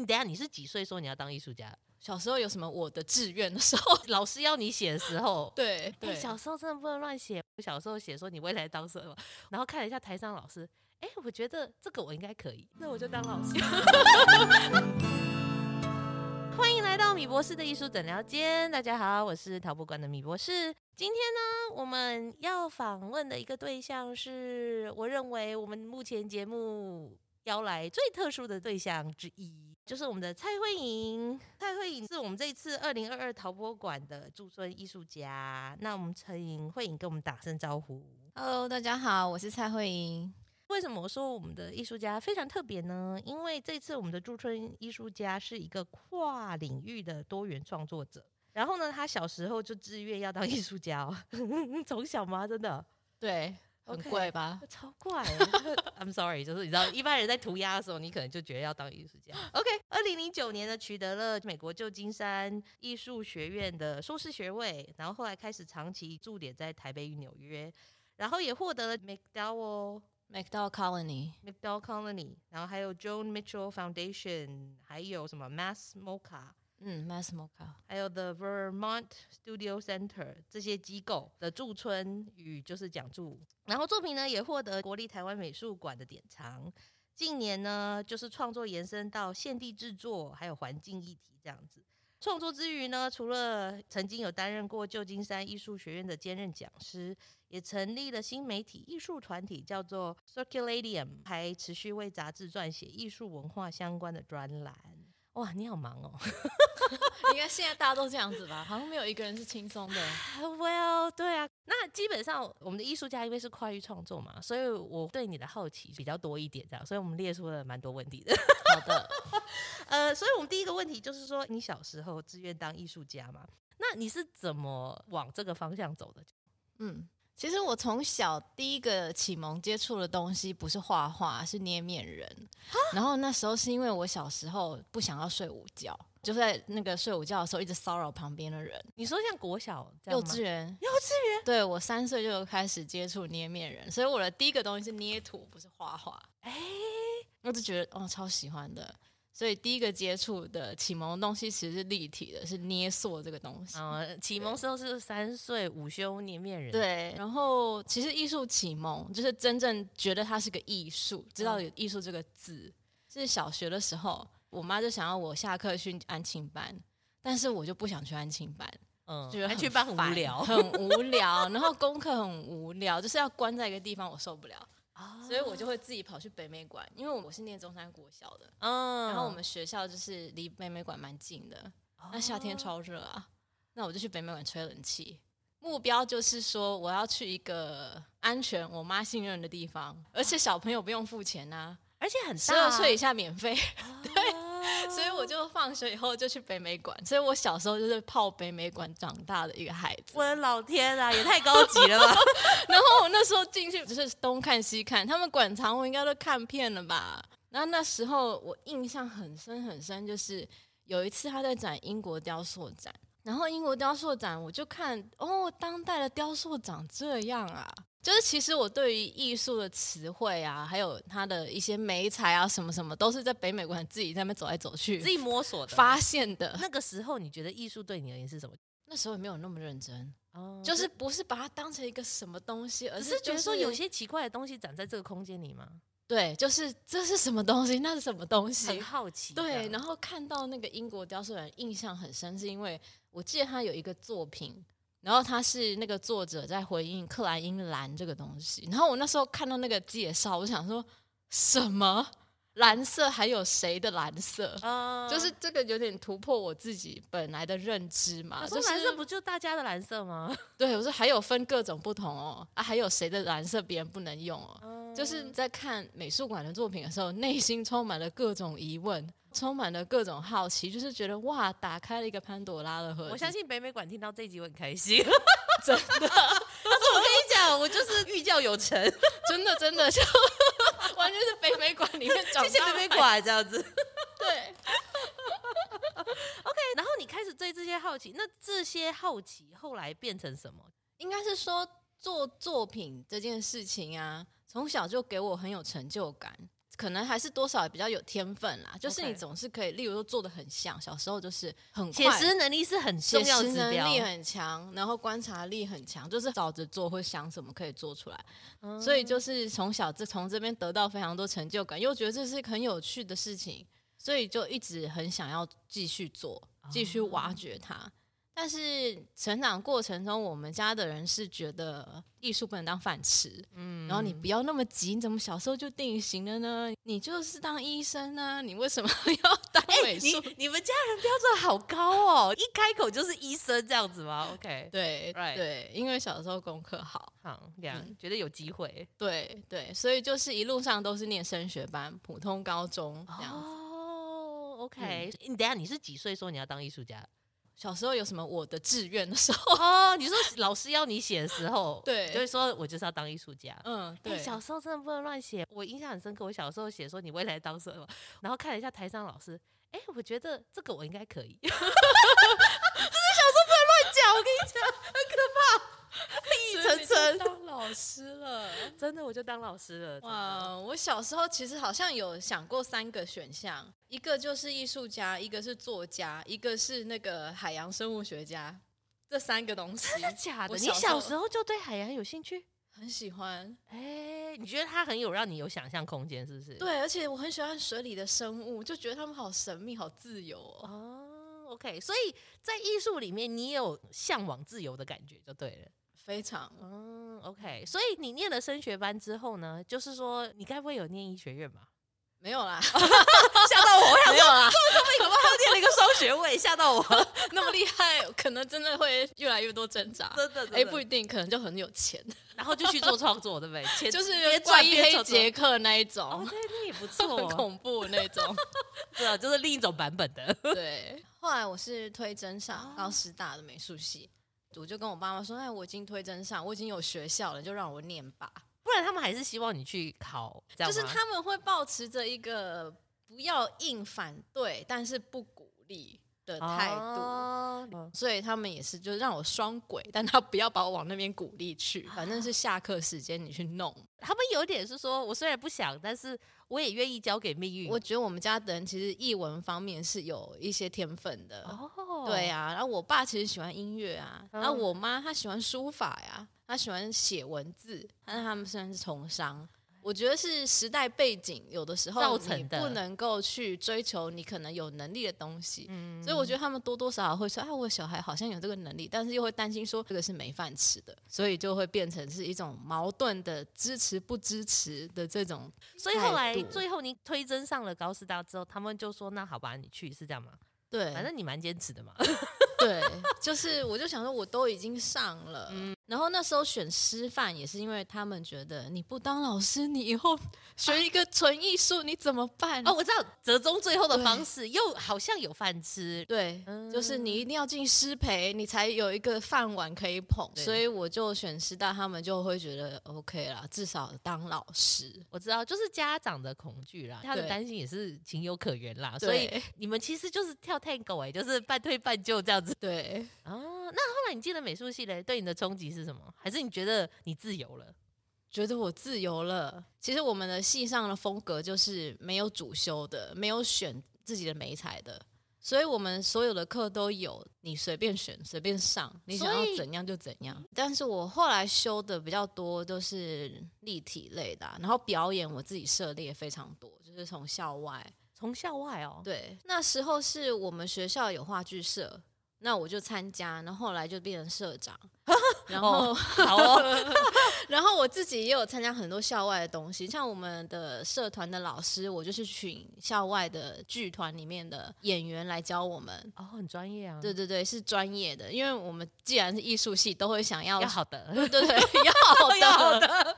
你等下你是几岁说你要当艺术家？小时候有什么我的志愿的时候，老师要你写的时候，对对、欸，小时候真的不能乱写。我小时候写说你未来当什么，然后看了一下台上老师，哎、欸，我觉得这个我应该可以，那我就当老师。欢迎来到米博士的艺术诊疗间，大家好，我是陶博馆的米博士。今天呢，我们要访问的一个对象是，我认为我们目前节目邀来最特殊的对象之一。就是我们的蔡慧颖，蔡慧颖是我们这一次二零二二陶博馆的驻村艺术家。那我们请慧颖跟我们打声招呼。Hello，大家好，我是蔡慧颖。为什么我说我们的艺术家非常特别呢？因为这次我们的驻村艺术家是一个跨领域的多元创作者。然后呢，他小时候就志愿要当艺术家哦，从小吗？真的？对。很怪吧？超怪！I'm sorry，就是你知道，一般人在涂鸦的时候，你可能就觉得要当艺术家。OK，二零零九年呢，取得了美国旧金山艺术学院的硕士学位，然后后来开始长期驻点在台北与纽约，然后也获得了 MacDowell MacDowell Colony MacDowell Colony，然后还有 Joan Mitchell Foundation，还有什么 Mass MoCA。嗯，MassMoCA，还有 The Vermont Studio Center 这些机构的驻村与就是讲驻，然后作品呢也获得国立台湾美术馆的典藏。近年呢，就是创作延伸到现地制作，还有环境议题这样子。创作之余呢，除了曾经有担任过旧金山艺术学院的兼任讲师，也成立了新媒体艺术团体，叫做 Circularium，还持续为杂志撰写艺术文化相关的专栏。哇，你好忙哦！应该现在大家都这样子吧？好像没有一个人是轻松的。Well，对啊，那基本上我们的艺术家因为是跨域创作嘛，所以我对你的好奇比较多一点，这样，所以我们列出了蛮多问题的。好的，呃，所以我们第一个问题就是说，你小时候志愿当艺术家嘛？那你是怎么往这个方向走的？嗯。其实我从小第一个启蒙接触的东西不是画画，是捏面人。然后那时候是因为我小时候不想要睡午觉，就在那个睡午觉的时候一直骚扰旁边的人。你说像国小、幼稚园、幼稚园？对，我三岁就开始接触捏面人，所以我的第一个东西是捏土，不是画画。哎，我就觉得哦，超喜欢的。所以第一个接触的启蒙的东西其实是立体的，是捏塑这个东西。嗯，启蒙时候是三岁午休捏面人。对，然后其实艺术启蒙就是真正觉得它是个艺术，知道有艺术这个字，嗯、是小学的时候，我妈就想要我下课去安亲班，但是我就不想去安亲班，嗯，觉得安亲班很无聊，很无聊，然后功课很无聊，就是要关在一个地方，我受不了。所以我就会自己跑去北美馆，因为我是念中山国小的，嗯，然后我们学校就是离北美馆蛮近的。那夏天超热啊，那我就去北美馆吹冷气。目标就是说，我要去一个安全、我妈信任的地方，而且小朋友不用付钱啊，而且很大，十二岁以下免费。对。所以我就放学以后就去北美馆，所以我小时候就是泡北美馆长大的一个孩子。我的老天啊，也太高级了吧！然后我那时候进去就是东看西看，他们馆藏我应该都看遍了吧？然后那时候我印象很深很深，就是有一次他在展英国雕塑展，然后英国雕塑展我就看哦，当代的雕塑长这样啊。就是其实我对于艺术的词汇啊，还有它的一些媒材啊，什么什么，都是在北美馆自己在那边走来走去，自己摸索的，发现的。那个时候你觉得艺术对你而言是什么？那时候也没有那么认真，哦，就是不是把它当成一个什么东西，而是觉得说有些奇怪的东西长在这个空间里吗？对，就是这是什么东西？那是什么东西？很好奇。对，然后看到那个英国雕塑人，印象很深，是因为我记得他有一个作品。然后他是那个作者在回应克莱因蓝这个东西，然后我那时候看到那个介绍，我想说什么？蓝色还有谁的蓝色？嗯，就是这个有点突破我自己本来的认知嘛。说蓝色不就大家的蓝色吗？对，我说还有分各种不同哦，啊，还有谁的蓝色别人不能用哦？嗯，就是在看美术馆的作品的时候，内心充满了各种疑问。充满了各种好奇，就是觉得哇，打开了一个潘朵拉的盒子。我相信北美馆听到这一集我很开心，真的。但是我跟你讲，我就是寓教有成，真的真的就完全是北美馆里面 长大。谢谢北美馆这样子。对。OK，然后你开始对这些好奇，那这些好奇后来变成什么？应该是说做作品这件事情啊，从小就给我很有成就感。可能还是多少比较有天分啦。就是你总是可以，例如说做的很像，小时候就是很写快，实能力是很重要的指标，写实能力很强，然后观察力很强，就是找着做会想什么可以做出来。嗯、所以就是从小这从这边得到非常多成就感，又觉得这是很有趣的事情，所以就一直很想要继续做，继续挖掘它。哦但是成长过程中，我们家的人是觉得艺术不能当饭吃，嗯，然后你不要那么急，你怎么小时候就定型了呢？你就是当医生呢？你为什么要当 美术？欸、你你们家人标准好高哦，一开口就是医生这样子吗？OK，对，Right. 对，因为小时候功课好，好这样、嗯、觉得有机会，对对，所以就是一路上都是念升学班，普通高中这样子。哦，OK，、嗯、你等下你是几岁说你要当艺术家？小时候有什么我的志愿的时候哦，你说老师要你写的时候，对，就是说我就是要当艺术家，嗯，对、欸。小时候真的不能乱写，我印象很深刻。我小时候写说你未来当什么，然后看了一下台上老师，哎、欸，我觉得这个我应该可以。这是小时候不能乱讲，我跟你讲，很可怕。一层层当老师了，真的我就当老师了。哇，我小时候其实好像有想过三个选项，一个就是艺术家，一个是作家，一个是那个海洋生物学家。这三个东西真的假的？你小时候就对海洋有兴趣？很喜欢。哎、欸，你觉得它很有让你有想象空间，是不是？对，而且我很喜欢水里的生物，就觉得他们好神秘、好自由哦。哦，OK，所以在艺术里面，你也有向往自由的感觉，就对了。非常嗯，OK，所以你念了升学班之后呢，就是说你该不会有念医学院吧？没有啦，吓到我！我想说没有啦，这么怎么还念了一个双学位？吓到我，那么厉害，可能真的会越来越多挣扎。真的，哎、欸，不一定，可能就很有钱，然后就去做创作，对不对？钱就是怪医黑杰克那一种，哦、对，那也不错，很恐怖那种，对啊，就是另一种版本的。对，后来我是推真上高师大的美术系。我就跟我爸妈说：“哎，我已经推甄上，我已经有学校了，就让我念吧。不然他们还是希望你去考，就是他们会抱持着一个不要硬反对，但是不鼓励的态度。哦，所以他们也是就让我双轨，但他不要把我往那边鼓励去，反正是下课时间你去弄。他们有点是说，我虽然不想，但是我也愿意交给命运。我觉得我们家的人其实译文方面是有一些天分的。哦。”对啊，然后我爸其实喜欢音乐啊，然后我妈她喜欢书法呀，她喜欢写文字，但是他们虽然是从商。我觉得是时代背景，有的时候你不能够去追求你可能有能力的东西，嗯，所以我觉得他们多多少少会说，啊，我小孩好像有这个能力，但是又会担心说这个是没饭吃的，所以就会变成是一种矛盾的支持不支持的这种。所以后来最后你推甄上了高师大之后，他们就说，那好吧，你去，是这样吗？对，反正你蛮坚持的嘛。对，就是我就想说，我都已经上了，嗯，然后那时候选师范也是因为他们觉得你不当老师，你以后 学一个纯艺术，你怎么办？哦，我知道折中最后的方式，又好像有饭吃。对，嗯、就是你一定要进师培，你才有一个饭碗可以捧。所以我就选师大，他们就会觉得 OK 啦，至少当老师。我知道，就是家长的恐惧啦，他的担心也是情有可原啦。所以你们其实就是跳 Tango 哎、欸，就是半推半就这样子。对啊，那后来你进了美术系嘞，对你的冲击是什么？还是你觉得你自由了？觉得我自由了。其实我们的系上的风格就是没有主修的，没有选自己的美材的，所以我们所有的课都有，你随便选，随便上，你想要怎样就怎样。但是我后来修的比较多都是立体类的啊，然后表演我自己涉猎非常多，就是从校外，从校外哦。对，那时候是我们学校有话剧社。那我就参加，那后来就变成社长，然后、哦、好哦，然后我自己也有参加很多校外的东西，像我们的社团的老师，我就是请校外的剧团里面的演员来教我们。哦，很专业啊。对对对，是专业的，因为我们既然是艺术系，都会想要 要好的，对对对，要好的。要好的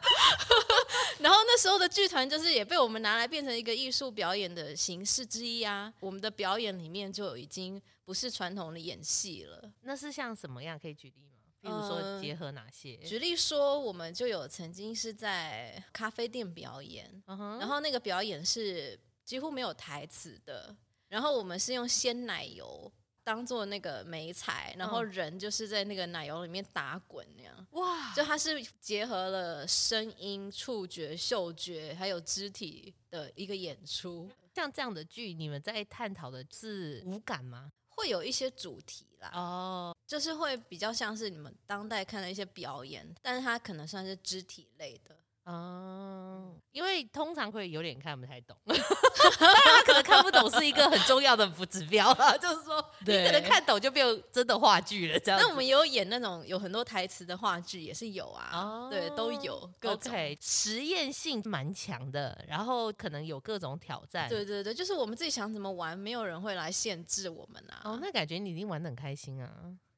然后那时候的剧团就是也被我们拿来变成一个艺术表演的形式之一啊，我们的表演里面就已经。不是传统的演戏了，那是像什么样？可以举例吗？比如说结合哪些？呃、举例说，我们就有曾经是在咖啡店表演，然后那个表演是几乎没有台词的，然后我们是用鲜奶油当做那个眉彩，然后人就是在那个奶油里面打滚那样。哇！就它是结合了声音、触觉、嗅觉，还有肢体的一个演出。像这样的剧，你们在探讨的是五感吗？会有一些主题啦，哦，就是会比较像是你们当代看的一些表演，但是它可能算是肢体类的。嗯，因为通常会有点看不太懂，他可能看不懂是一个很重要的指标啊，就是说你可能看懂就变真的话剧了。这样，那我们也有演那种有很多台词的话剧，也是有啊，哦、对，都有。OK，实验性蛮强的，然后可能有各种挑战。对对对，就是我们自己想怎么玩，没有人会来限制我们啊。哦，那感觉你一定玩的很开心啊。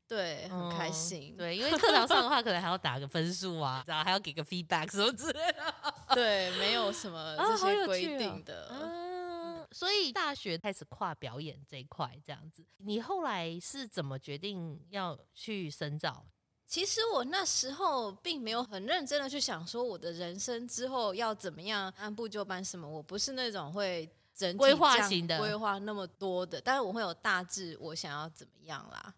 对，很开心。嗯、对，因为课堂上的话，可能还要打个分数啊，然后还要给个 feedback 什么之类的。对，没有什么这些规定的。嗯，所以大学开始跨表演这一块，这样子。你后来是怎么决定要去深造？其实我那时候并没有很认真的去想说我的人生之后要怎么样按部就班什么。我不是那种会整体规划型的，规划那么多的。但是我会有大致我想要怎么样啦。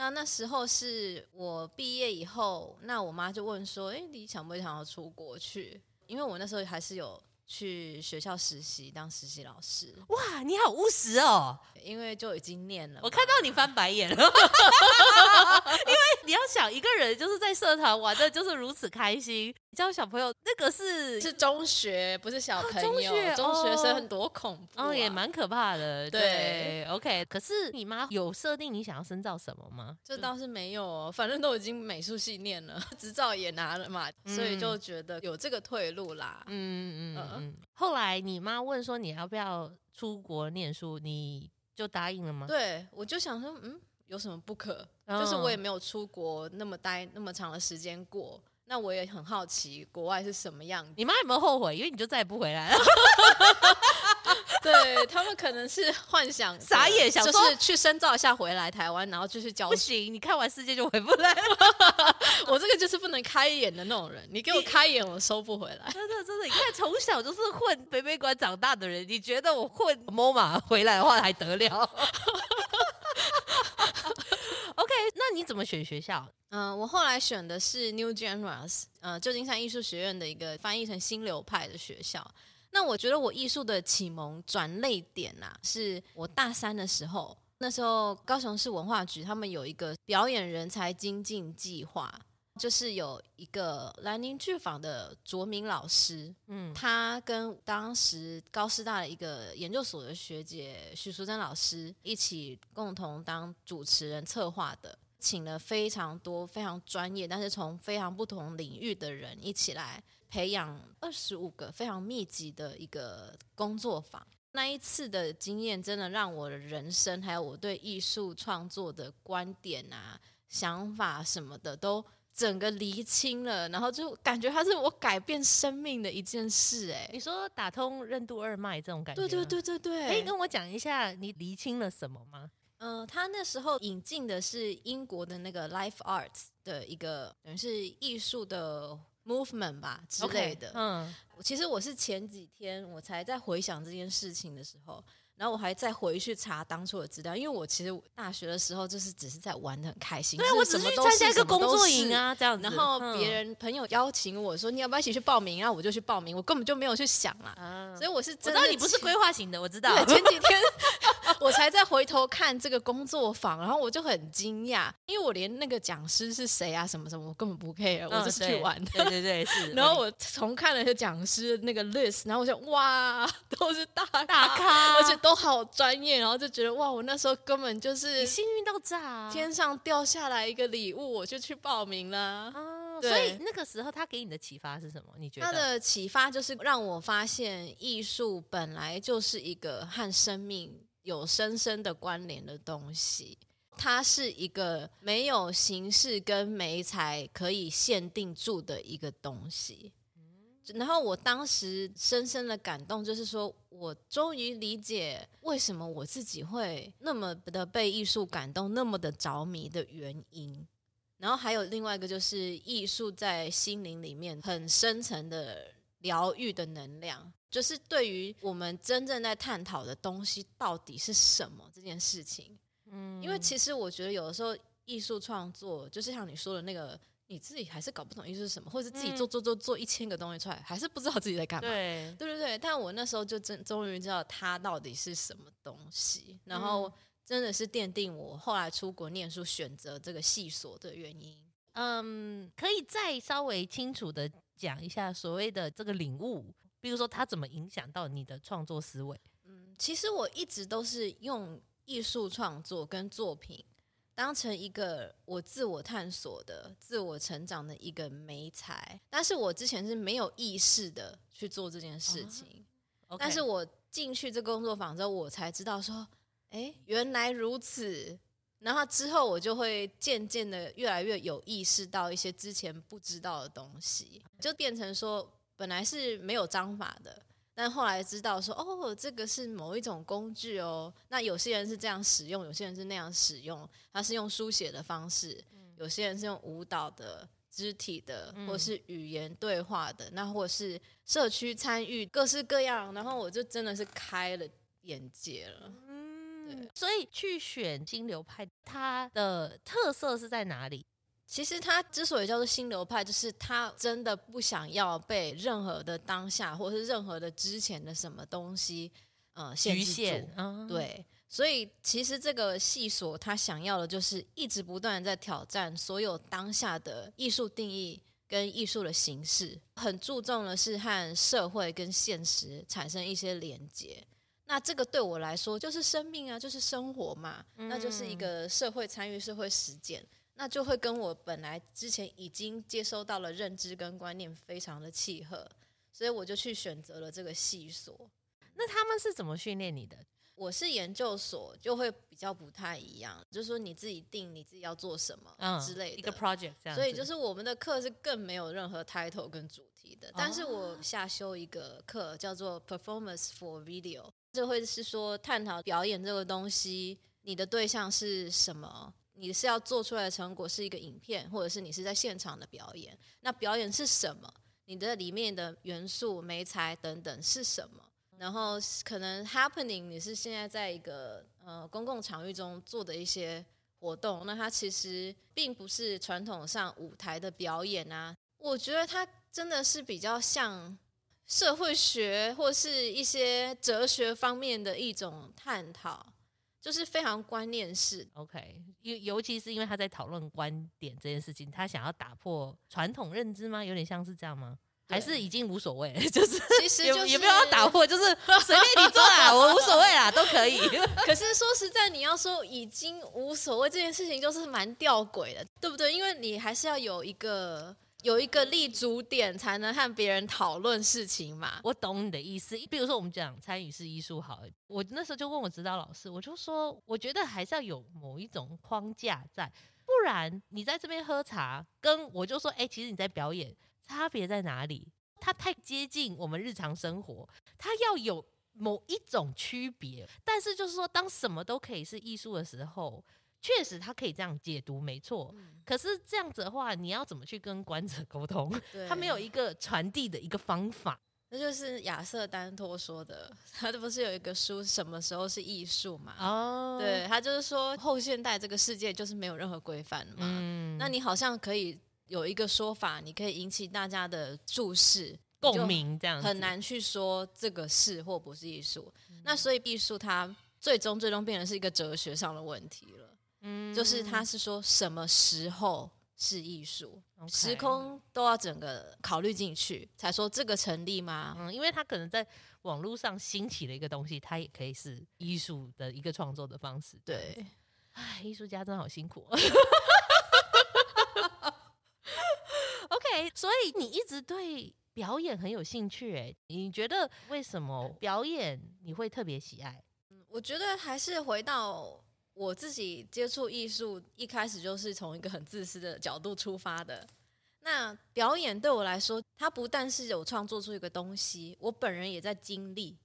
那那时候是我毕业以后，那我妈就问说：“哎，你想不想要出国去？”因为我那时候还是有去学校实习当实习老师。哇，你好务实哦！因为就已经念了，我看到你翻白眼了，因为你要想一个人就是在社团玩的就是如此开心，教小朋友那个是是中学，不是小朋友，中学，中学生很多恐怖，啊，哦，也蛮可怕的。对，对，OK。可是你妈有设定你想要深造什么吗？这倒是没有哦，反正都已经美术系念了，执照也拿了嘛，嗯，所以就觉得有这个退路啦。嗯嗯嗯嗯。后来你妈问说你要不要出国念书，你。就答应了吗？对，我就想说，嗯，有什么不可？哦、就是我也没有出国那么待那么长的时间过，那我也很好奇国外是什么样子。你妈有没有后悔？因为你就再也不回来了。对他们可能是幻想 傻眼，想就是去深造一下回来台湾，然后继续教。不行，你看完世界就回不来了。我这个就是不能开眼的那种人，你给我开眼，我收不回来。真的真的，你看从小就是混北美馆长大的人，你觉得我混 MoMA 回来的话还得了？OK，那你怎么选学校？嗯、呃，我后来选的是 New Generals，呃，旧金山艺术学院的一个翻译成新流派的学校。那我觉得我艺术的启蒙转类点呐、啊，是我大三的时候。那时候高雄市文化局他们有一个表演人才精进计划，就是有一个兰陵剧坊的卓明老师，嗯，他跟当时高师大的一个研究所的学姐许淑珍老师一起共同当主持人策划的，请了非常多非常专业，但是从非常不同领域的人一起来。培养二十五个非常密集的一个工作坊，那一次的经验真的让我的人生还有我对艺术创作的观点啊、想法什么的都整个厘清了，然后就感觉它是我改变生命的一件事。哎，你说打通任督二脉这种感觉？对对对对对。可以跟我讲一下你厘清了什么吗？嗯、呃，他那时候引进的是英国的那个 Life Arts 的一个等于是艺术的。Movement 吧之类的，okay, 嗯，其实我是前几天我才在回想这件事情的时候。然后我还再回去查当初的资料，因为我其实大学的时候就是只是在玩的很开心，对，我只是参加一个工作营啊这样子。然后别人朋友邀请我说你要不要一起去报名，然后我就去报名，我根本就没有去想啦。嗯、所以我是我知道你不是规划型的，我知道。对，前几天我才再回头看这个工作坊，然后我就很惊讶，因为我连那个讲师是谁啊什么什么我根本不 care，我就是去玩的。对对对，是。然后我重看了一下讲师那个 list，然后我想哇，都是大大咖，而且都。都好专业，然后就觉得哇，我那时候根本就是幸运到炸，天上掉下来一个礼物，我就去报名了。啊，所以那个时候他给你的启发是什么？你觉得他的启发就是让我发现艺术本来就是一个和生命有深深的关联的东西，它是一个没有形式跟媒材可以限定住的一个东西。然后我当时深深的感动，就是说我终于理解为什么我自己会那么的被艺术感动，那么的着迷的原因。然后还有另外一个，就是艺术在心灵里面很深层的疗愈的能量，就是对于我们真正在探讨的东西到底是什么这件事情，嗯，因为其实我觉得有的时候艺术创作就是像你说的那个。你自己还是搞不懂艺术是什么，或者是自己做做做做一千个东西出来，嗯、还是不知道自己在干嘛。对对对对，但我那时候就真终于知道它到底是什么东西，然后真的是奠定我后来出国念书选择这个系所的原因。嗯，可以再稍微清楚的讲一下所谓的这个领悟，比如说它怎么影响到你的创作思维。嗯，其实我一直都是用艺术创作跟作品。当成一个我自我探索的、自我成长的一个媒材，但是我之前是没有意识的去做这件事情。Uh okay. 但是我进去这工作坊之后，我才知道说，哎，原来如此。然后之后我就会渐渐的越来越有意识到一些之前不知道的东西，就变成说，本来是没有章法的。但后来知道说，哦，这个是某一种工具哦。那有些人是这样使用，有些人是那样使用。他是用书写的方式，有些人是用舞蹈的、肢体的，或是语言对话的，那或是社区参与，各式各样。然后我就真的是开了眼界了。嗯，对。所以去选金流派，它的特色是在哪里？其实他之所以叫做心流派，就是他真的不想要被任何的当下，或者是任何的之前的什么东西，呃，局限。嗯，对，所以其实这个系所他想要的就是一直不断在挑战所有当下的艺术定义跟艺术的形式，很注重的是和社会跟现实产生一些连接。那这个对我来说就是生命啊，就是生活嘛，嗯，那就是一个社会参与、社会实践。那就会跟我本来之前已经接收到了认知跟观念非常的契合，所以我就去选择了这个系所。那他们是怎么训练你的？我是研究所，就会比较不太一样，就是说你自己定你自己要做什么之类的、嗯、一个 project 这样。所以就是我们的课是更没有任何 title 跟主题的。但是我下修一个课叫做 Performance for Video，这会是说探讨表演这个东西，你的对象是什么？你是要做出来的成果是一个影片，或者是你是在现场的表演？那表演是什么？你的里面的元素、媒材等等是什么？然后可能 happening，你是现在在一个呃公共场域中做的一些活动，那它其实并不是传统上舞台的表演啊。我觉得它真的是比较像社会学或是一些哲学方面的一种探讨。就是非常观念式，OK，尤尤其是因为他在讨论观点这件事情，他想要打破传统认知吗？有点像是这样吗？还是已经无所谓？就是其实、就是、也没有要打破，就是随便你做啦，我无所谓啦，都可以。可是说实在，你要说已经无所谓这件事情，就是蛮吊诡的，对不对？因为你还是要有一个。有一个立足点，才能和别人讨论事情嘛。我懂你的意思。比如说，我们讲参与式艺术，好，我那时候就问我指导老师，我就说，我觉得还是要有某一种框架在，不然你在这边喝茶，跟我就说，哎，其实你在表演，差别在哪里？它太接近我们日常生活，它要有某一种区别。但是就是说，当什么都可以是艺术的时候。确实，他可以这样解读，没错。嗯。可是这样子的话，你要怎么去跟观者沟通？他没有一个传递的一个方法。那就是亚瑟丹托说的，他不是有一个书《什么时候是艺术》嘛？哦，对，他就是说后现代这个世界就是没有任何规范嘛。嗯。那你好像可以有一个说法，你可以引起大家的注视、共鸣，这样很难去说这个是或不是艺术。嗯。那所以艺术它最终最终变成是一个哲学上的问题了。嗯，就是他是说什么时候是艺术，okay. 时空都要整个考虑进去，才说这个成立吗？嗯，因为他可能在网络上兴起的一个东西，它也可以是艺术的一个创作的方式。对，哎，艺术家真的好辛苦。OK，所以你一直对表演很有兴趣，哎，你觉得为什么表演你会特别喜爱？嗯，我觉得还是回到。我自己接触艺术一开始就是从一个很自私的角度出发的。那表演对我来说，它不但是有创作出一个东西，我本人也在经历。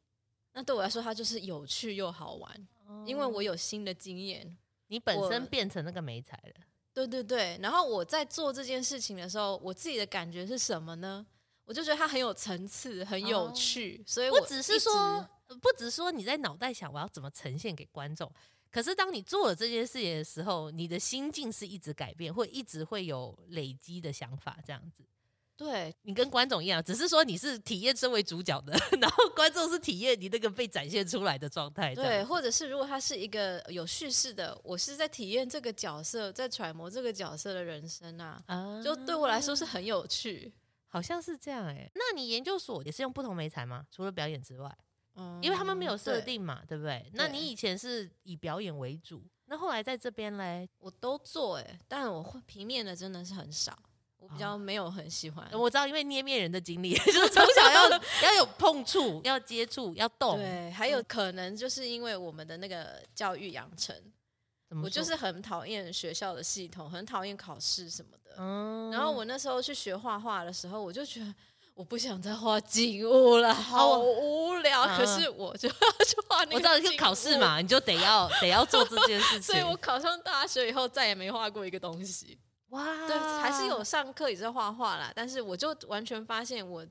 那对我来说，它就是有趣又好玩，因为我有新的经验。你本身变成那个媒材了。对对对。然后我在做这件事情的时候，我自己的感觉是什么呢？我就觉得它很有层次，很有趣。所以我只是说，不只是说你在脑袋想我要怎么呈现给观众。可是当你做了这件事情的时候，你的心境是一直改变，会一直会有累积的想法，这样子。对，你跟观众一样，只是说你是体验身为主角的，然后观众是体验你那个被展现出来的状态。对，或者是如果他是一个有叙事的，我是在体验这个角色，在揣摩这个角色的人生啊，啊就对我来说是很有趣，好像是这样哎、欸。那你研究所也是用不同媒材吗？除了表演之外，嗯，因为他们没有设定嘛，对，对不对？那你以前是以表演为主，那后来在这边嘞，我都做哎、欸，但我会平面的真的是很少。我比较没有很喜欢，我知道，因为捏面人的经历，就是 从小要 要有碰触，要接触，要动。对，还有可能就是因为我们的那个教育养成，我就是很讨厌学校的系统，很讨厌考试什么的。嗯。然后我那时候去学画画的时候，我就觉得我不想再画景物了，好无聊。可是我就要去画那个。我知道是考试嘛，你就得要 得要做这件事情。所以我考上大学以后，再也没画过一个东西。哇，对，还是有上课也在画画啦，但是我就完全发现我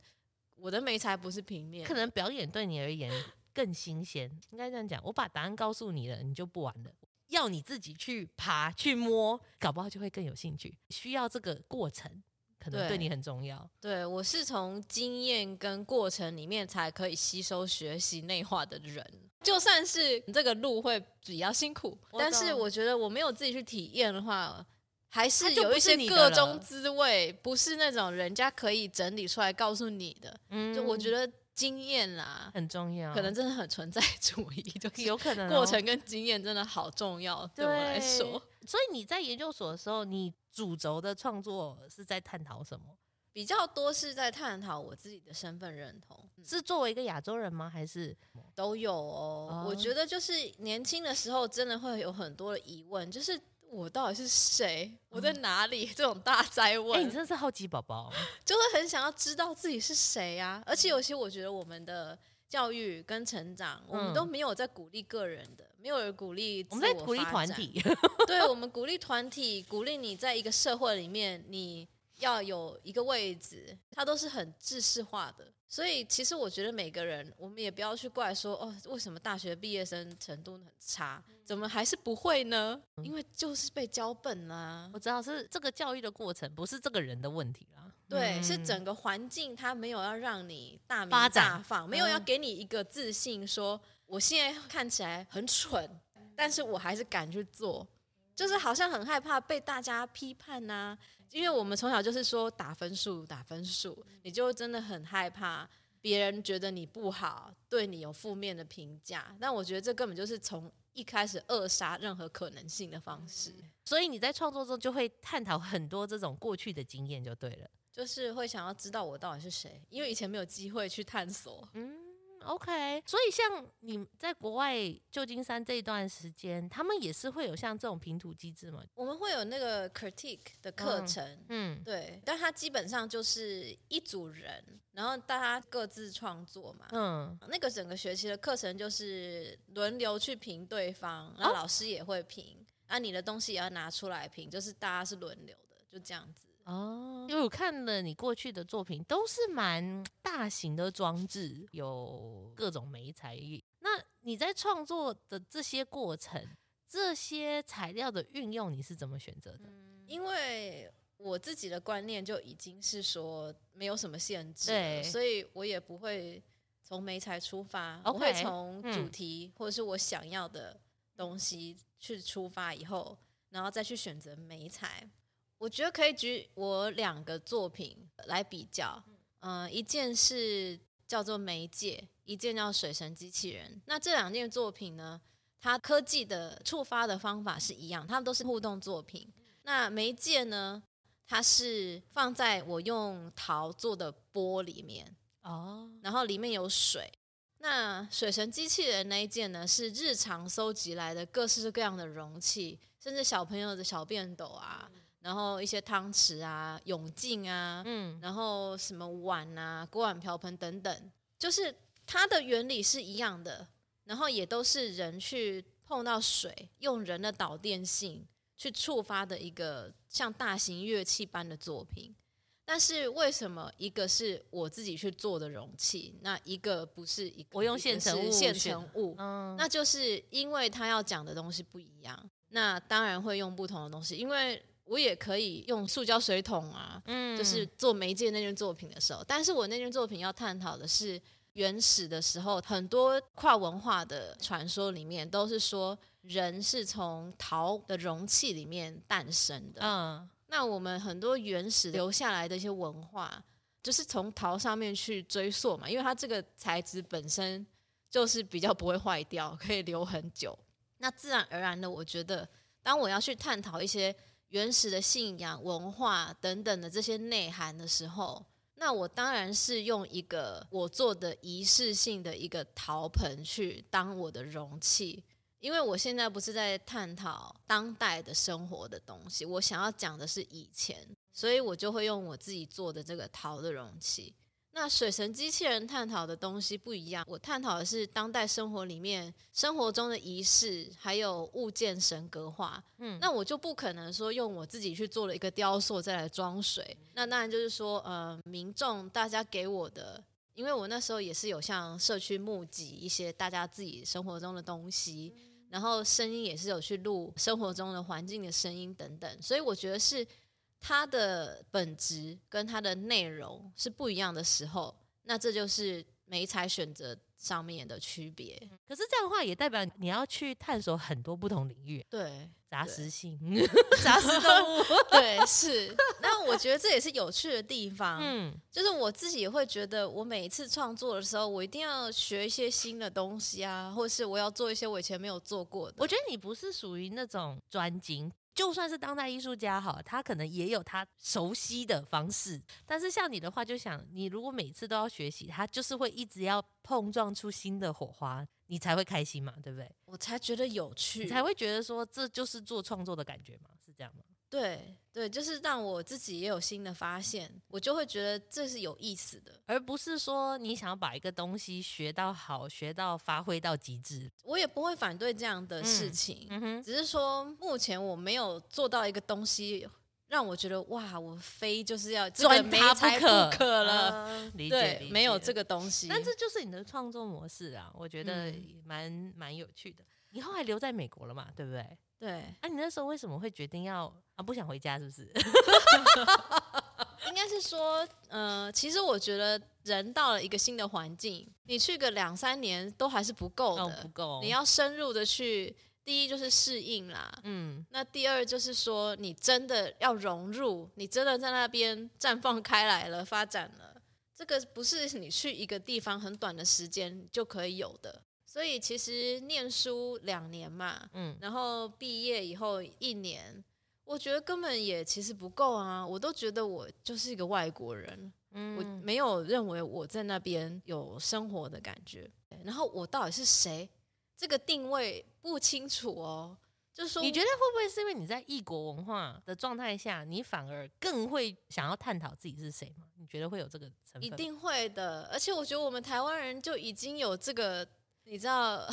我的美才不是平面，可能表演对你而言更新鲜，应该这样讲。我把答案告诉你了，你就不玩了，要你自己去爬去摸，搞不好就会更有兴趣。需要这个过程，可能对你很重要。对，对，我是从经验跟过程里面才可以吸收学习内化的人，就算是这个路会比较辛苦，但是我觉得我没有自己去体验的话。还是有一些个中滋味，不是那种人家可以整理出来告诉你的。嗯，就我觉得经验啦很重要，可能真的很存在主义，就 有可能过程跟经验真的好重要，对我来说。所以你在研究所的时候，你主轴的创作是在探讨什么？比较多是在探讨我自己的身份认同，是作为一个亚洲人吗？还是都有哦？哦，我觉得就是年轻的时候真的会有很多的疑问，就是。我到底是谁？我在哪里？嗯、这种大灾问，哎、欸，你真的是好奇宝宝，就会很想要知道自己是谁呀、啊。而且有些我觉得我们的教育跟成长，嗯、我们都没有在鼓励个人的，没有人鼓励我，我们在鼓励团体。对，我们鼓励团体，鼓励你在一个社会里面，你要有一个位置，它都是很制式化的。所以，其实我觉得每个人，我们也不要去怪说哦，为什么大学毕业生程度很差，怎么还是不会呢？因为就是被教笨啦。我知道是这个教育的过程，不是这个人的问题啦。对，是整个环境，它没有要让你大明大放，展没有要给你一个自信说，说我现在看起来很蠢，但是我还是敢去做，就是好像很害怕被大家批判呐、啊。因为我们从小就是说打分数，打分数，你就真的很害怕别人觉得你不好，对你有负面的评价。但我觉得这根本就是从一开始扼杀任何可能性的方式。所以你在创作中就会探讨很多这种过去的经验，就对了，就是会想要知道我到底是谁，因为以前没有机会去探索。嗯。OK，所以像你在国外旧金山这一段时间，他们也是会有像这种评图机制吗？我们会有那个 critique 的课程，嗯，嗯对，但它基本上就是一组人，然后大家各自创作嘛，嗯，那个整个学期的课程就是轮流去评对方，然后老师也会评，啊、你的东西也要拿出来评，就是大家是轮流的，就这样子。哦，因为我看了你过去的作品，都是蛮大型的装置，有各种媒材。那你在创作的这些过程，这些材料的运用，你是怎么选择的？嗯，因为我自己的观念就已经是说没有什么限制，对，所以我也不会从媒材出发，Okay, 我会从主题或者是我想要的东西去出发，以后然后再去选择媒材。我觉得可以举我两个作品来比较，嗯、呃，一件是叫做《媒介》，一件叫《水神机器人》。那这两件作品呢，它科技的触发的方法是一样，它们都是互动作品。那《媒介》呢，它是放在我用陶做的钵里面哦，然后里面有水。那《水神机器人》那一件呢，是日常搜集来的各式各样的容器，甚至小朋友的小便斗啊。然后一些汤匙啊、泳镜啊，嗯，然后什么碗啊、锅碗瓢盆等等，就是它的原理是一样的，然后也都是人去碰到水，用人的导电性去触发的一个像大型乐器般的作品。但是为什么一个是我自己去做的容器，那一个不是一个？我用现成物，现成物，嗯，那就是因为他要讲的东西不一样，那当然会用不同的东西。因为我也可以用塑胶水桶啊，嗯，就是做媒介那件作品的时候，但是我那件作品要探讨的是原始的时候，很多跨文化的传说里面都是说人是从陶的容器里面诞生的，嗯。那我们很多原始留下来的一些文化，就是从陶上面去追溯嘛，因为它这个材质本身就是比较不会坏掉，可以留很久。那自然而然的，我觉得当我要去探讨一些原始的信仰、文化等等的这些内涵的时候，那我当然是用一个我做的仪式性的一个陶盆去当我的容器。因为我现在不是在探讨当代的生活的东西，我想要讲的是以前，所以我就会用我自己做的这个陶的容器。那水神机器人探讨的东西不一样，我探讨的是当代生活里面生活中的仪式，还有物件神格化。嗯，那我就不可能说用我自己去做了一个雕塑再来装水。那当然就是说，呃，民众大家给我的，因为我那时候也是有向社区募集一些大家自己生活中的东西。然后声音也是有去录生活中的环境的声音等等，所以我觉得是它的本质跟它的内容是不一样的时候，那这就是媒材选择上面的区别。可是这样的话也代表你要去探索很多不同领域，对。杂食性，杂食动物，对，是。那我觉得这也是有趣的地方，嗯，就是我自己也会觉得，我每一次创作的时候，我一定要学一些新的东西啊，或是我要做一些我以前没有做过的。我觉得你不是属于那种专精。就算是当代艺术家哈，他可能也有他熟悉的方式。但是像你的话，就想你如果每次都要学习，他就是会一直要碰撞出新的火花，你才会开心嘛，对不对？我才觉得有趣，你才会觉得说这就是做创作的感觉嘛，是这样吗？对对，就是让我自己也有新的发现，我就会觉得这是有意思的，而不是说你想要把一个东西学到好，学到发挥到极致。我也不会反对这样的事情，嗯嗯、只是说目前我没有做到一个东西让我觉得哇，我非就是要专它不可不可了。呃、理解，对，理解没有这个东西，但这就是你的创作模式啊，我觉得蛮蛮有趣的。你后来留在美国了嘛，对不对？对。啊，你那时候为什么会决定要啊不想回家？是不是？应该是说，呃，其实我觉得人到了一个新的环境，你去个两三年都还是不够的，哦、不够。你要深入的去，第一就是适应啦，嗯。那第二就是说，你真的要融入，你真的在那边绽放开来了，发展了，这个不是你去一个地方很短的时间就可以有的。所以其实念书两年嘛，嗯，然后毕业以后一年，我觉得根本也其实不够啊。我都觉得我就是一个外国人，嗯，我没有认为我在那边有生活的感觉。然后我到底是谁？这个定位不清楚哦。就是说，你觉得会不会是因为你在异国文化的状态下，你反而更会想要探讨自己是谁吗？你觉得会有这个成分？一定会的。而且我觉得我们台湾人就已经有这个。你知道，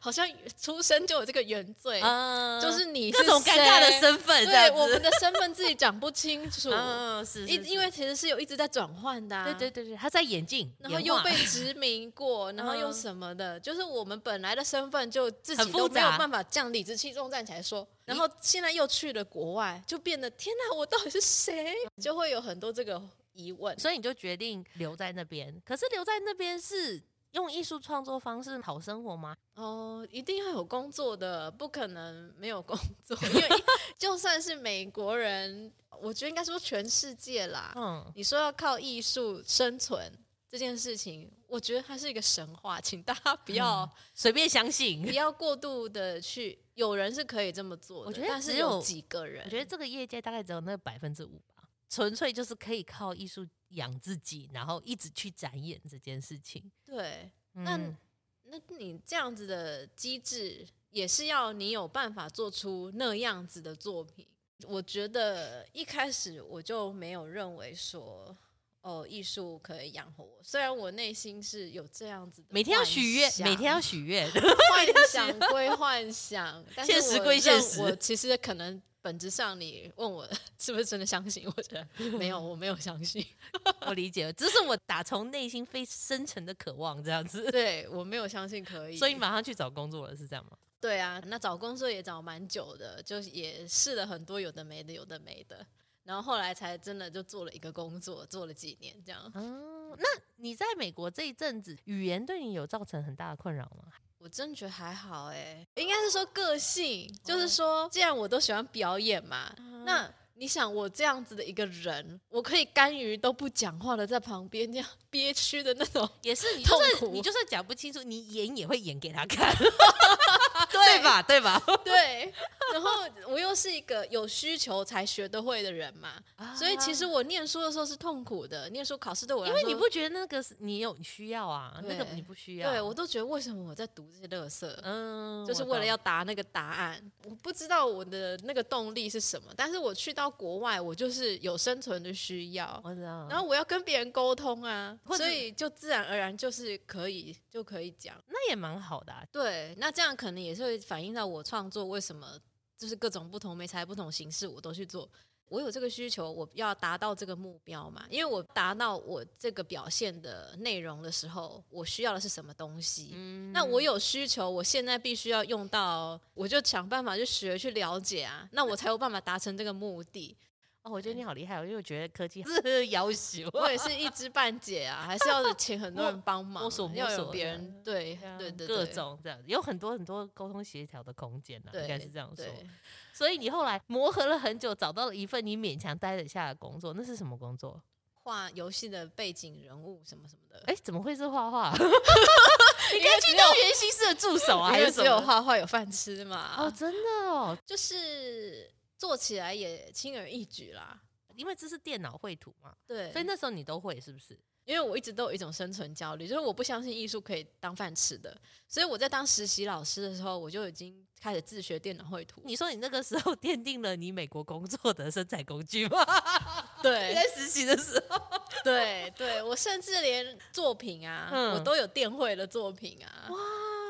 好像出生就有这个原罪，嗯、就是你是这种尴尬的身份，对我们的身份自己讲不清楚。嗯，是，是，是，因为其实是有一直在转换的、啊。对对对对，他在演进，然后又被殖民过，然后又什么的，嗯、就是我们本来的身份就自己都没有办法这样理直气壮站起来说，然后现在又去了国外，就变得天哪，我到底是谁？就会有很多这个疑问，所以你就决定留在那边。可是留在那边是。用艺术创作方式讨生活吗？哦，一定要有工作的，不可能没有工作。因为 就算是美国人，我觉得应该说全世界啦。嗯，你说要靠艺术生存这件事情，我觉得它是一个神话，请大家不要随便相信，不要过度的去。有人是可以这么做的，我觉得只有几个人。我觉得这个业界大概只有那百分之五吧，纯粹就是可以靠艺术。养自己，然后一直去展演这件事情。对，嗯、那那你这样子的机制，也是要你有办法做出那样子的作品。我觉得一开始我就没有认为说，哦，艺术可以养活我。虽然我内心是有这样子的，每天要许愿，每天要许愿，幻想归幻想，但是现实归现实。我其实可能。本质上，你问我 是不是真的相信？我觉得没有，我没有相信。我理解了，这是我打从内心非深层的渴望，这样子。对，我没有相信可以，所以马上去找工作了，是这样吗？对啊，那找工作也找蛮久的，就也试了很多有的没的，有的没的，然后后来才真的就做了一个工作，做了几年这样。嗯，那你在美国这一阵子，语言对你有造成很大的困扰吗？我真觉得还好哎，应该是说个性，就是说，既然我都喜欢表演嘛，嗯、那你想我这样子的一个人，我可以甘于都不讲话的在旁边这样憋屈的那种，也是你痛苦，你就算讲不清楚，你演也会演给他看。对吧？对吧？对。然后我又是一个有需求才学得会的人嘛，啊、所以其实我念书的时候是痛苦的。念书考试对我来说，因为你不觉得那个是你有需要啊？那个你不需要。对，我都觉得为什么我在读这些乐色？嗯，就是为了要答那个答案。我，不知道我的那个动力是什么，但是我去到国外，我就是有生存的需要。我知道。然后我要跟别人沟通啊，所以就自然而然就是可以就可以讲，那也蛮好的啊。对，那这样可能也是会反映到我创作为什么。就是各种不同媒材、不同形式，我都去做。我有这个需求，我要达到这个目标嘛？因为我达到我这个表现的内容的时候，我需要的是什么东西？嗯，那我有需求，我现在必须要用到，我就想办法去学、去了解啊，那我才有办法达成这个目的。哦，我觉得你好厉害，因为我觉得科技是要求，我也是 一知半解啊，还是要请很多人帮忙，摸索摸索，要有别人对对对各种这样，有很多很多沟通协调的空间呢，应该是这样说。所以你后来磨合了很久，找到了一份你勉强待得下的工作，那是什么工作？画游戏的背景人物什么什么的。哎，怎么会是画画？你可以去当原型师的助手啊，还是只有画画有饭吃嘛？哦，真的哦，就是。做起来也轻而易举啦，因为这是电脑绘图嘛。对，所以那时候你都会是不是？因为我一直都有一种生存焦虑，就是我不相信艺术可以当饭吃的。所以我在当实习老师的时候，我就已经开始自学电脑绘图。你说你那个时候奠定了你美国工作的生产工具吗？对，你在实习的时候，对对，我甚至连作品啊，嗯、我都有电绘的作品啊。哇，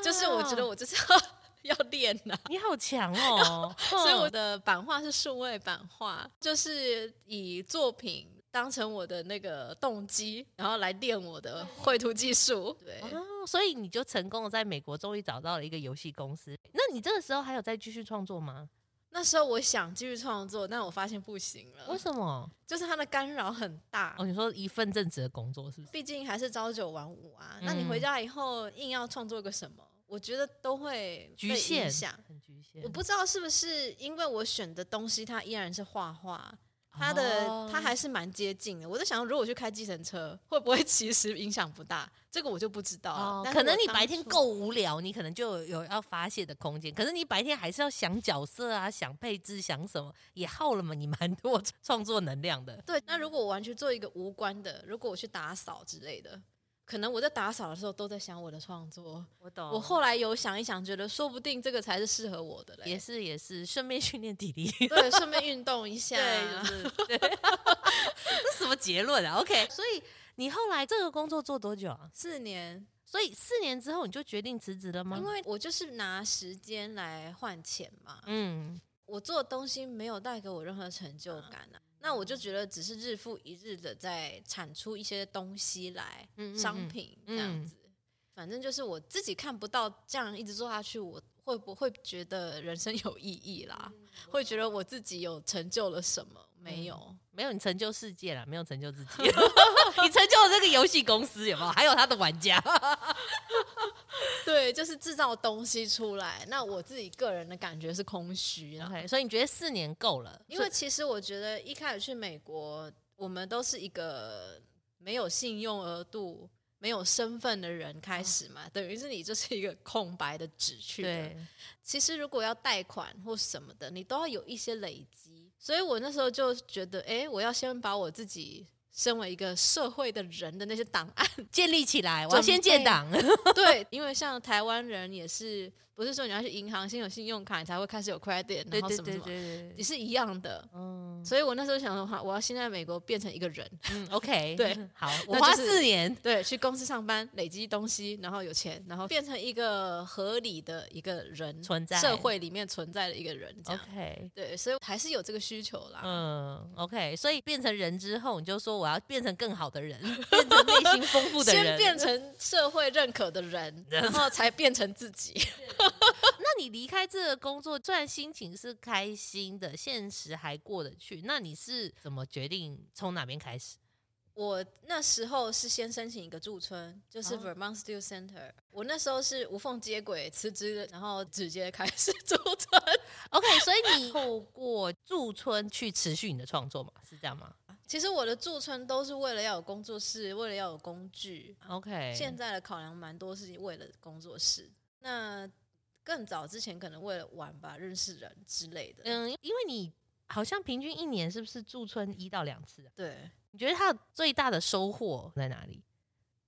就是我觉得我就是要。要练呐！你好强 哦！所以我的版画是数位版画，就是以作品当成我的那个动机，然后来练我的绘图技术。对，哦，所以你就成功的在美国终于找到了一个游戏公司。那你这个时候还有再继续创作吗？那时候我想继续创作，但我发现不行了。为什么？就是它的干扰很大。哦，你说一份正职的工作是不是？毕竟还是朝九晚五啊。嗯、那你回家以后硬要创作个什么？我觉得都会局限，很局限。我不知道是不是因为我选的东西，它依然是画画，它的它还是蛮接近的。我在想，如果去开计程车，会不会 其实影响不大？这个我就不知道。哦，可能你白天够无聊，你可能就有要发泄的空间。可是你白天还是要想角色啊，想配置，想什么，也耗了嘛，你蛮多创作能量的。对，那如果我完全做一个无关的，如果我去打扫之类的。可能我在打扫的时候都在想我的创作，我懂。我后来有想一想，觉得说不定这个才是适合我的嘞。也是也是，顺便训练体力，对，顺便运动一下。对，就是 对。这什么结论啊？OK，所以你后来这个工作做多久啊？四年。所以四年之后你就决定辞职了吗？因为我就是拿时间来换钱嘛。嗯。我做的东西没有带给我任何成就感啊。那我就觉得只是日复一日的在产出一些东西来，嗯嗯嗯商品这样子，嗯、反正就是我自己看不到这样一直做下去，我会不会觉得人生有意义啦？嗯、会觉得我自己有成就了什么？没有，嗯、没有，你成就世界了，没有成就自己，你成就了这个游戏公司有没有？还有他的玩家。对，就是制造东西出来。那我自己个人的感觉是空虚，OK。所以你觉得四年够了？因为其实我觉得一开始去美国，我们都是一个没有信用额度、没有身份的人开始嘛，哦、等于是你就是一个空白的纸去的。对，其实如果要贷款或什么的，你都要有一些累积。所以我那时候就觉得，哎，我要先把我自己。身为一个社会的人的那些档案 建立起来，我要先建档。对，因为像台湾人也是，不是说你要去银行先有信用卡，你才会开始有 credit，然后什么什么，也是一样的。嗯，所以我那时候想的话，我要先在美国变成一个人。嗯，OK，对，好，我花四年，对，去公司上班，累积东西，然后有钱，然后变成一个合理的一个人存在社会里面存在的一个人。OK，对，所以还是有这个需求啦。嗯，OK，所以变成人之后，你就说我要变成更好的人，变成内心丰富的人，先变成社会认可的人，然后才变成自己。那你离开这个工作，虽然心情是开心的，现实还过得去，那你是怎么决定从哪边开始？我那时候是先申请一个驻村，就是 Vermont Studio Center。Oh. 我那时候是无缝接轨辞职，然后直接开始驻村。OK，所以你透过驻村去持续你的创作嘛？是这样吗？其实我的驻村都是为了要有工作室，为了要有工具。OK，现在的考量蛮多是为了工作室。那更早之前可能为了玩吧，认识人之类的。嗯，因为你好像平均一年是不是驻村一到两次？对，你觉得他最大的收获在哪里？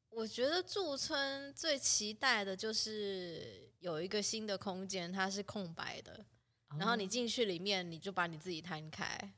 我觉得驻村最期待的就是有一个新的空间，它是空白的，哦、然后你进去里面，你就把你自己摊开，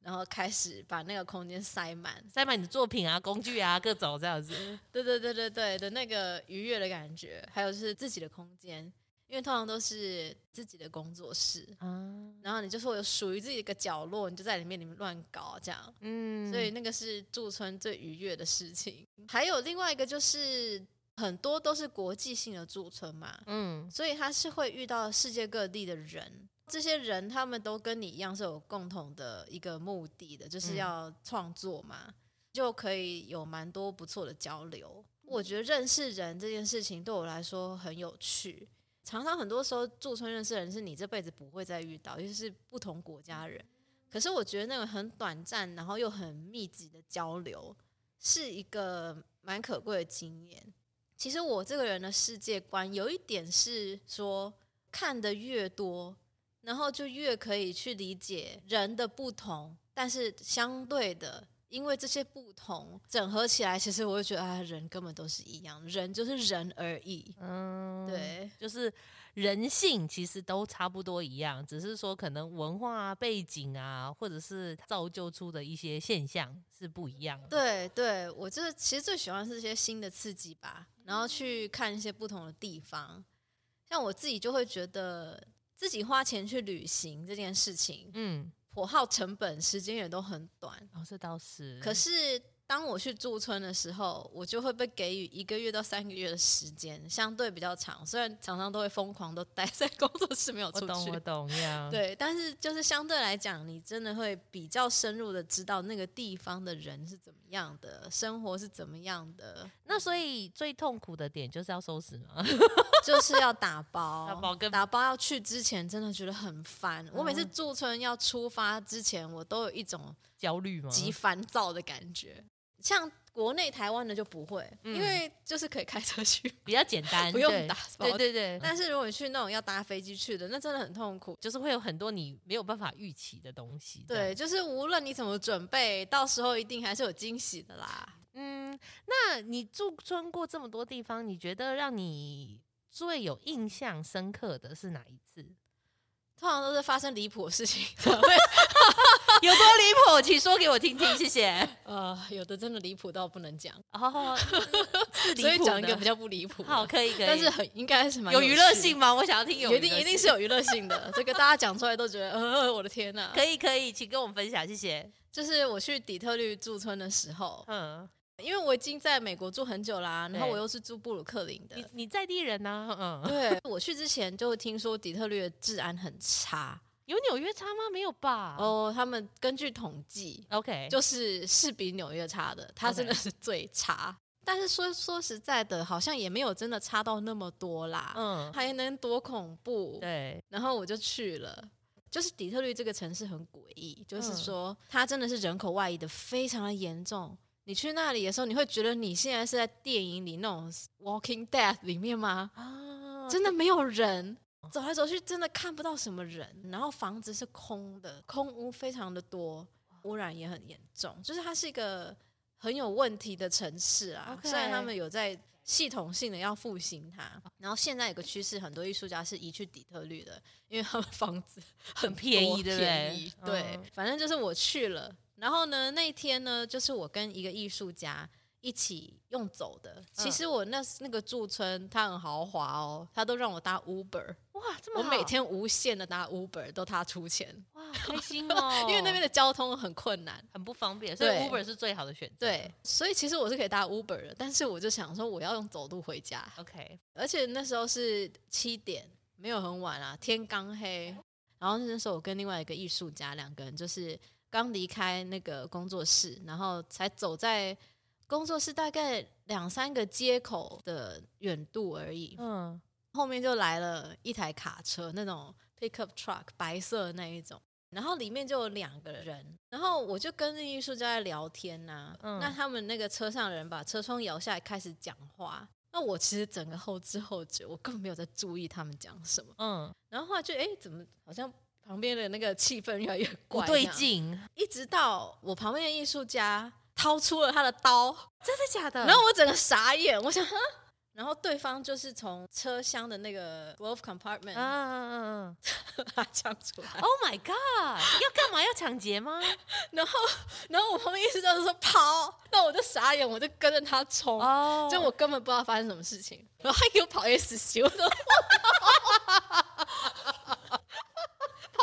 然后开始把那个空间塞满，塞满你的作品啊、工具啊、各种这样子。对对对对对的那个愉悦的感觉，还有就是自己的空间。因为通常都是自己的工作室，嗯，然后你就说有属于自己的一个角落，你就在里面里面乱搞这样，嗯，所以那个是驻村最愉悦的事情。还有另外一个就是很多都是国际性的驻村嘛，嗯，所以他是会遇到世界各地的人，这些人他们都跟你一样是有共同的一个目的的，就是要创作嘛，就可以有蛮多不错的交流。我觉得认识人这件事情对我来说很有趣。常常很多时候驻村认识的人是你这辈子不会再遇到，尤其是不同国家人。可是我觉得那个很短暂，然后又很密集的交流，是一个蛮可贵的经验。其实我这个人的世界观有一点是说，看得越多，然后就越可以去理解人的不同，但是相对的。因为这些不同整合起来，其实我会觉得啊，人根本都是一样，人就是人而已。嗯，对，就是人性其实都差不多一样，只是说可能文化背景啊，或者是造就出的一些现象是不一样的。对，对，我就是其实最喜欢是一些新的刺激吧，然后去看一些不同的地方。像我自己就会觉得自己花钱去旅行这件事情，嗯。火耗成本，时间也都很短。哦，这倒是。可是当我去驻村的时候，我就会被给予一个月到三个月的时间，相对比较长。虽然常常都会疯狂都待 在工作室没有出去。我懂，我懂呀。对，但是就是相对来讲，你真的会比较深入的知道那个地方的人是怎么样的，生活是怎么样的。那所以最痛苦的点就是要收拾吗？就是要打包，打包跟打包要去之前真的觉得很烦。嗯、我每次驻村要出发之前，我都有一种焦虑吗？极烦躁的感觉。像国内台湾的就不会，嗯、因为就是可以开车去，比较简单，不用打包。对对对。但是如果你去那种要搭飞机去的，那真的很痛苦，就是会有很多你没有办法预期的东西。对，就是无论你怎么准备，到时候一定还是有惊喜的啦。嗯，那你驻村过这么多地方，你觉得让你最有印象深刻的是哪一次？通常都是发生离谱的事情，有多离谱，请说给我听听，谢谢。呃，有的真的离谱到不能讲，哦，所以讲一个比较不离谱。好，可以，可以，但是很应该是蛮有娱乐性吗？我想要听有，一定一定是有娱乐性的。这个大家讲出来都觉得，呃，我的天呐。可以，可以，请跟我们分享，谢谢。就是我去底特律驻村的时候，嗯。因为我已经在美国住很久啦，然后我又是住布鲁克林的。你你在地人呢？嗯，对，我去之前就听说底特律的治安很差，有纽约差吗？没有吧？哦，他们根据统计，OK，就是是比纽约差的，它真的是最差。但是说说实在的，好像也没有真的差到那么多啦。嗯，还能多恐怖？对，然后我就去了，就是底特律这个城市很诡异，就是说它真的是人口外移的非常的严重。你去那里的时候，你会觉得你现在是在电影里那种《Walking Dead》里面吗？啊，真的没有人，走来走去真的看不到什么人，然后房子是空的，空屋非常的多，污染也很严重，就是它是一个很有问题的城市啊。Okay. 虽然他们有在系统性的要复兴它。然后现在有个趋势，很多艺术家是移去底特律的，因为他们房子很便宜，对不对？对，反正就是我去了。然后呢，那一天呢，就是我跟一个艺术家。一起用走的，其实我那那个驻村，它很豪华哦，他都让我搭 Uber，哇，这么，我每天无限的搭 Uber，都他出钱，哇，开。心 哦，因为那边的交通很困难，很不方便，所以 Uber 是最好的选择。对，所以其实我是可以搭 Uber 的，但是我就想说我要用走路回家，OK，而且那时候是七点，没有很晚啊，天刚黑，然后那时候我跟另外一个艺术家两个人就是刚离开那个工作室，然后才走在。工作室大概两三个街口的远度而已，嗯，后面就来了一台卡车，那种 pickup truck，白色的那一种，然后里面就有两个人，然后我就跟那艺术家在聊天呐、啊，嗯、那他们那个车上的人把车窗摇下来开始讲话，那我其实整个后知后觉，我根本没有在注意他们讲什么，嗯，然后后来就哎，怎么好像旁边的那个气氛越来越怪，不对劲，一直到我旁边的艺术家。掏出了他的刀，真的假的？然后我整个傻眼，我想，然后对方就是从车厢的那个 glove compartment，嗯嗯嗯嗯，他抢出来。Oh my god！要干嘛？要抢劫吗？然后，然后我旁边意思就是说跑，那我就傻眼，我就跟着他冲，哦，就我根本不知道发生什么事情，然后他给我跑 S 型，我都。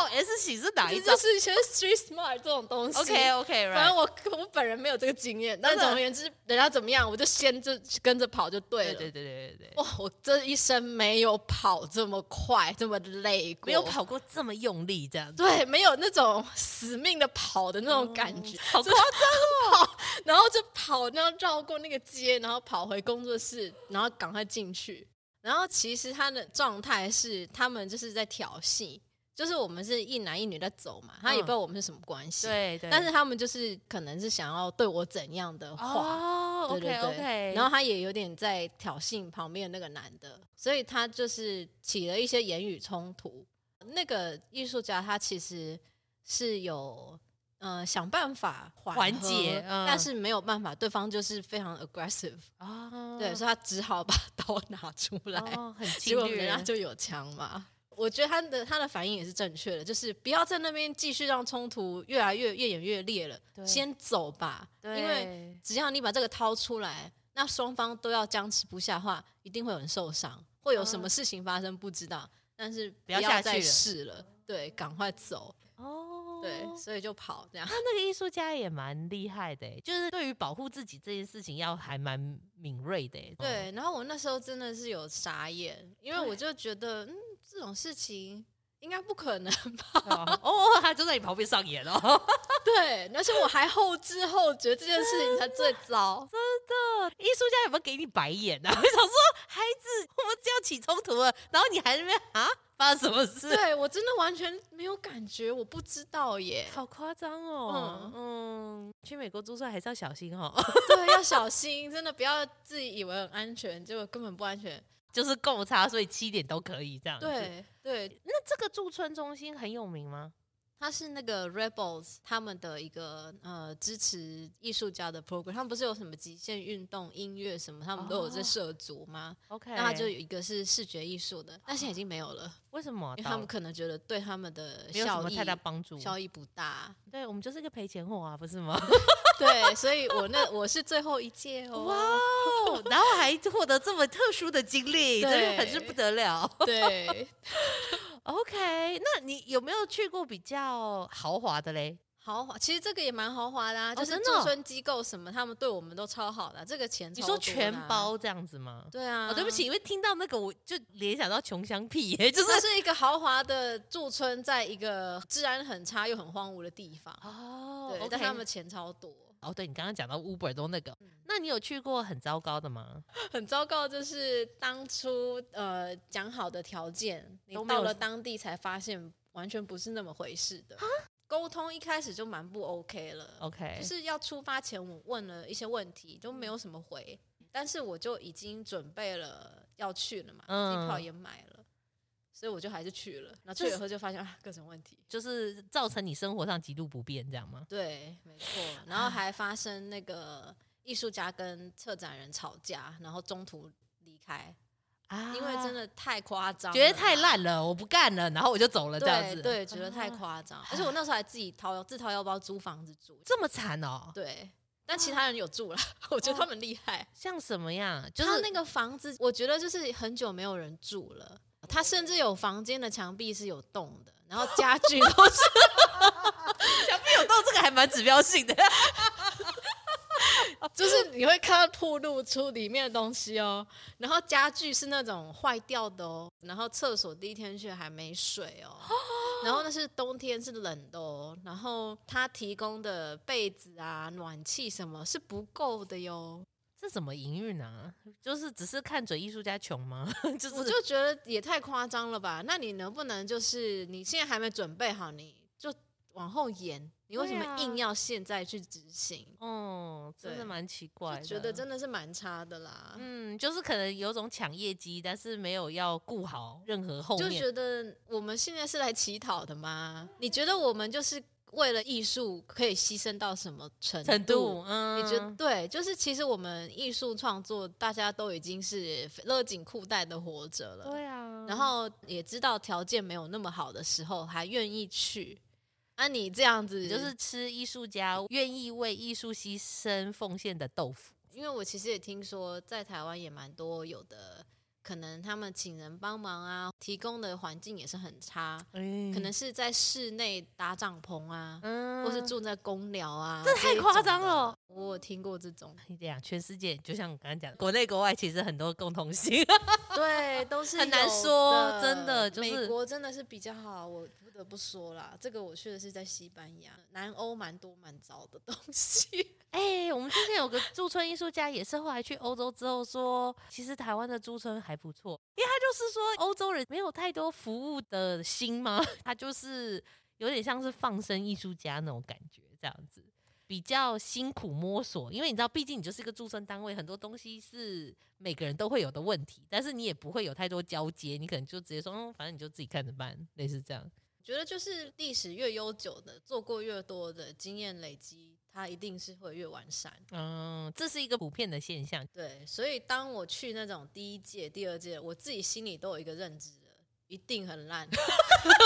S 型是哪一种？就是一些 street smart 这种东西。OK OK，反正我我本人没有这个经验，但总而言之，人家怎么样，我就先就跟着跑就对了。对对对对对。哇，我这一生没有跑这么快，这么累过，没有跑过这么用力这样子。对，没有那种死命的跑的那种感觉，好夸张哦。然后就跑，然后绕过那个街，然后跑回工作室，然后赶快进去。然后其实他的状态是，他们就是在挑衅。就是我们是一男一女在走嘛，他也不知道我们是什么关系，对对。但是他们就是可能是想要对我怎样的话，对对对。然后他也有点在挑衅旁边的那个男的，所以他就是起了一些言语冲突。那个艺术家他其实是有呃想办法缓解，但是没有办法，对方就是非常 aggressive 啊，对，所以他只好把刀拿出来，结果人家就有枪嘛。我觉得他的他的反应也是正确的，就是不要在那边继续让冲突越来越越演越烈了，先走吧。对因为只要你把这个掏出来，那双方都要僵持不下的话，一定会有人受伤，会有什么事情发生不知道。但是不要再试了，对，赶快走。哦，对，所以就跑这样。他那个艺术家也蛮厉害的，就是对于保护自己这件事情要还蛮敏锐的。对，然后我那时候真的是有傻眼，因为我就觉得，嗯。这种事情应该不可能吧？哦，他就在你旁边上演哦。对，而且我还后知后觉，这件事情才最糟。真的，艺术家有没有给你白眼啊？我想说，孩子，我们就要起冲突了，然后你还在那边啊？发生什么事？对，我真的完全没有感觉，我不知道耶，好夸张哦。嗯嗯，去美国租车还是要小心哦。对，要小心，真的不要自己以为很安全，结果根本不安全。就是够差，所以七点都可以这样子。对对，那这个驻村中心很有名吗？它是那个 Rebels 他们的一个呃支持艺术家的 program，他们不是有什么极限运动、音乐什么，他们都有在涉足吗？OK，那他就有一个是视觉艺术的，但现在已经没有了。为什么？因为他们可能觉得对他们的效益太大帮助，效益不大。对，我们就是一个赔钱货啊，不是吗？对，所以我那我是最后一届哦，哇哦，然后还获得这么特殊的经历，真的很是不得了。对。OK，那你有没有去过比较豪华的嘞？豪华，其实这个也蛮豪华的啊，就是驻村机构什么，他们对我们都超好的，这个钱你说全包这样子吗？对啊，哦，对不起，因为听到那个我就联想到穷乡僻野，就是是一个豪华的驻村，在一个治安很差又很荒芜的地方哦，对，但他们钱超多。哦，对，你刚刚讲到 Uber 都那个，嗯、那你有去过很糟糕的吗？很糟糕，就是当初呃讲好的条件，你到了当地才发现完全不是那么回事的。沟通一开始就蛮不 OK 了，OK，就是要出发前我问了一些问题，都没有什么回，但是我就已经准备了要去了嘛，机票也买了。所以我就还是去了，然后去了以后就发现啊，各种问题，就是造成你生活上极度不便，这样吗？对，没错。然后还发生那个艺术家跟策展人吵架，然后中途离开。啊，因为真的太夸张，觉得太烂了，我不干了，然后我就走了，这样子。对，对，觉得太夸张，而且我那时候还自己掏自掏腰包租房子住，这么惨哦。对，但其他人有住了，我觉得他们厉害。像什么样？就是那个房子，我觉得就是很久没有人住了，他甚至有房间的墙壁是有洞的，然后家具都是 墙壁有洞，这个还蛮指标性的。就是你会看到铺露出里面的东西哦，然后家具是那种坏掉的哦，然后厕所第一天去还没水哦，然后那是冬天是冷的哦，然后他提供的被子啊、暖气什么是不够的哟，这怎么营运啊？就是只是看准艺术家穷吗？就是我就觉得也太夸张了吧？那你能不能就是你现在还没准备好，你就往后延？你为什么硬要现在去执行？哦、啊，真的蛮奇怪的，觉得真的是蛮差的啦。嗯，就是可能有种抢业绩，但是没有要顾好任何后面。就觉得我们现在是来乞讨的吗？你觉得我们就是为了艺术可以牺牲到什么程度？程度嗯，你觉得对？就是其实我们艺术创作，大家都已经是勒紧裤带的活着了。对啊，然后也知道条件没有那么好的时候，还愿意去。那、啊、你这样子就是吃艺术家愿意为艺术牺牲奉献的豆腐，因为我其实也听说，在台湾也蛮多有的。可能他们请人帮忙啊，提供的环境也是很差，嗯、可能是在室内搭帐篷啊，嗯、或是住在公寮啊，这太夸张了。我有听过这种。这样，全世界就像我刚刚讲的，国内国外其实很多共同性，对，都是很难说，真的。就是、美国真的是比较好，我不得不说啦，这个我去的是在西班牙，南欧蛮多蛮糟的东西。哎、欸，我们之前有个驻村艺术家，也是后来去欧洲之后说，其实台湾的驻村还不错，因为他就是说欧洲人没有太多服务的心嘛，他就是有点像是放生艺术家那种感觉，这样子比较辛苦摸索，因为你知道，毕竟你就是一个驻村单位，很多东西是每个人都会有的问题，但是你也不会有太多交接，你可能就直接说，嗯，反正你就自己看着办，类似这样。觉得就是历史越悠久的，做过越多的经验累积。它一定是会越完善，嗯，这是一个普遍的现象。对，所以当我去那种第一届、第二届，我自己心里都有一个认知了，一定很烂。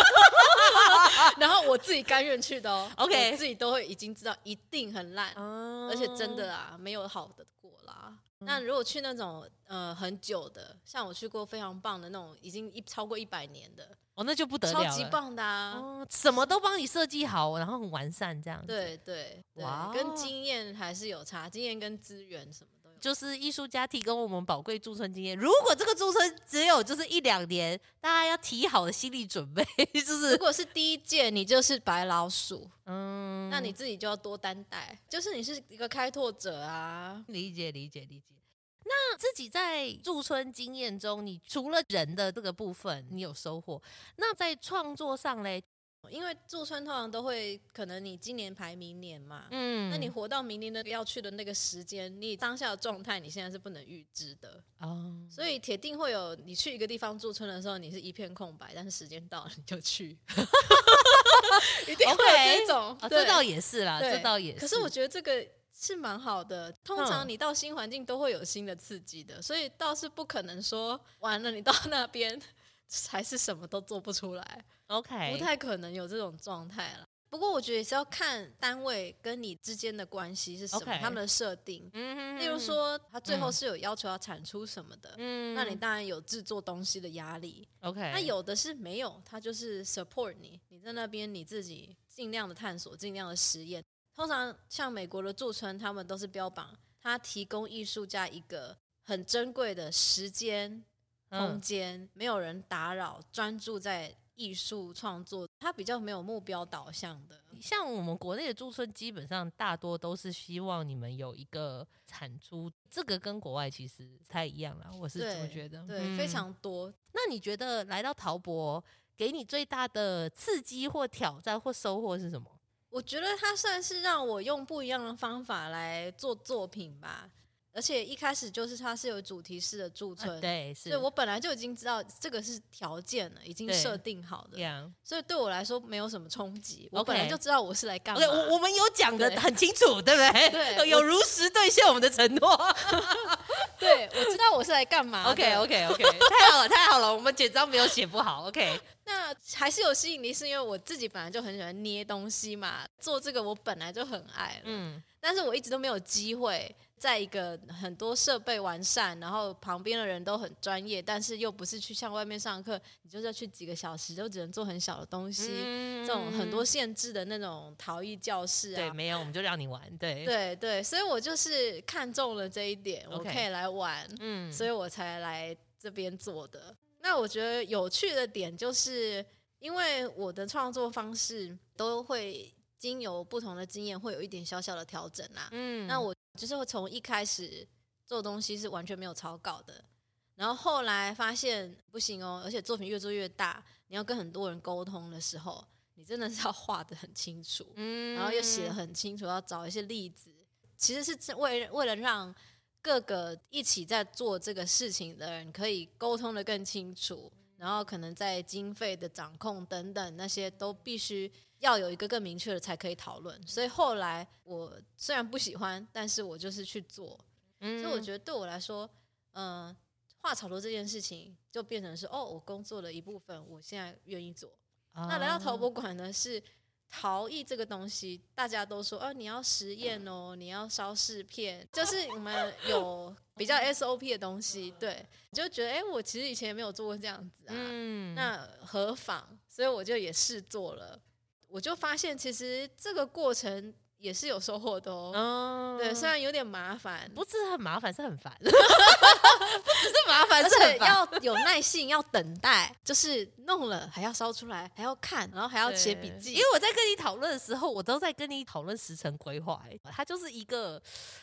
然后我自己甘愿去的哦，OK，我自己都会已经知道一定很烂，嗯，而且真的啊，没有好的过啦。嗯，那如果去那种呃很久的，像我去过非常棒的那种，已经一超过一百年的。哦，那就不得了，超级棒的啊！哦，什么都帮你设计好，然后很完善这样子。对对对，哇，跟经验还是有差，经验跟资源什么。就是艺术家提供我们宝贵驻村经验。如果这个驻村只有就是一两年，大家要提好的心理准备，就是如果是第一届，你就是白老鼠，嗯，那你自己就要多担待，就是你是一个开拓者啊。理解理解理解。那自己在驻村经验中，你除了人的这个部分，你有收获？那在创作上嘞，因为驻村通常都会，可能你今年排明年嘛，嗯，那你活到明年的要去的那个时间，你当下的状态，你现在是不能预知的哦，所以铁定会有你去一个地方驻村的时候，你是一片空白，但是时间到了你就去，一定会有这种，哦，这倒也是啦，这倒也是。可是我觉得这个。是蛮好的，通常你到新环境都会有新的刺激的，所以倒是不可能说完了你到那边 还是什么都做不出来。OK，不太可能有这种状态了。不过我觉得也是要看单位跟你之间的关系是什么，他们的设定。嗯，例如说他最后是有要求要产出什么的，嗯，那你当然有制作东西的压力。OK，那有的是没有，他就是 support 你，你在那边你自己尽量的探索，尽量的实验。通常像美国的驻村，他们都是标榜他提供艺术家一个很珍贵的时间空间，嗯、没有人打扰，专注在艺术创作。它比较没有目标导向的。像我们国内的驻村，基本上大多都是希望你们有一个产出，这个跟国外其实不太一样啦。我是这么觉得，对，非常多。那你觉得来到陶博，给你最大的刺激或挑战或收获是什么？我觉得它算是让我用不一样的方法来做作品吧。而且一开始就是它是有主题式的驻村，啊、对，是，所以我本来就已经知道这个是条件了，已经设定好的，所以对我来说没有什么冲击。我本来就知道我是来干嘛。我、okay, 我们有讲的很清楚，对，对不对？对，有如实兑现我们的承诺。对，我知道我是来干嘛。OK OK OK，太好了太好了，我们简章没有写不好。OK，那还是有吸引力，是因为我自己本来就很喜欢捏东西嘛，做这个我本来就很爱。嗯，但是我一直都没有机会。在一个很多设备完善，然后旁边的人都很专业，但是又不是去像外面上课，你就是要去几个小时，就只能做很小的东西，嗯、这种很多限制的那种陶艺教室啊。对，没有，我们就让你玩。对，对对，所以我就是看中了这一点我可以来玩，嗯，所以我才来这边做的。那我觉得有趣的点就是，因为我的创作方式都会经由不同的经验，会有一点小小的调整啦。嗯，那我。就是会从一开始做东西是完全没有草稿的，然后后来发现不行哦，而且作品越做越大，你要跟很多人沟通的时候，你真的是要画的很清楚，嗯，然后又写的很清楚，要找一些例子，其实是为为了让各个一起在做这个事情的人可以沟通的更清楚，然后可能在经费的掌控等等那些都必须。要有一个更明确的才可以讨论，所以后来我虽然不喜欢，但是我就是去做。嗯，所以我觉得对我来说，嗯、呃，画草图这件事情就变成是哦，我工作的一部分，我现在愿意做。哦、那来到陶博馆呢，是陶艺这个东西，大家都说，哦、啊，你要实验哦，你要烧试片，就是我们有比较 SOP 的东西，对，你就觉得，哎、欸，我其实以前也没有做过这样子啊，嗯，那何妨？所以我就也试做了。我就发现，其实这个过程也是有收获的哦。嗯，对，虽然有点麻烦，不是很麻烦，是很烦。不只是麻烦，是要有耐性，要等待，就是弄了还要烧出来，还要看，然后还要写笔记。因为我在跟你讨论的时候，我都在跟你讨论时程规划。哎，它就是一个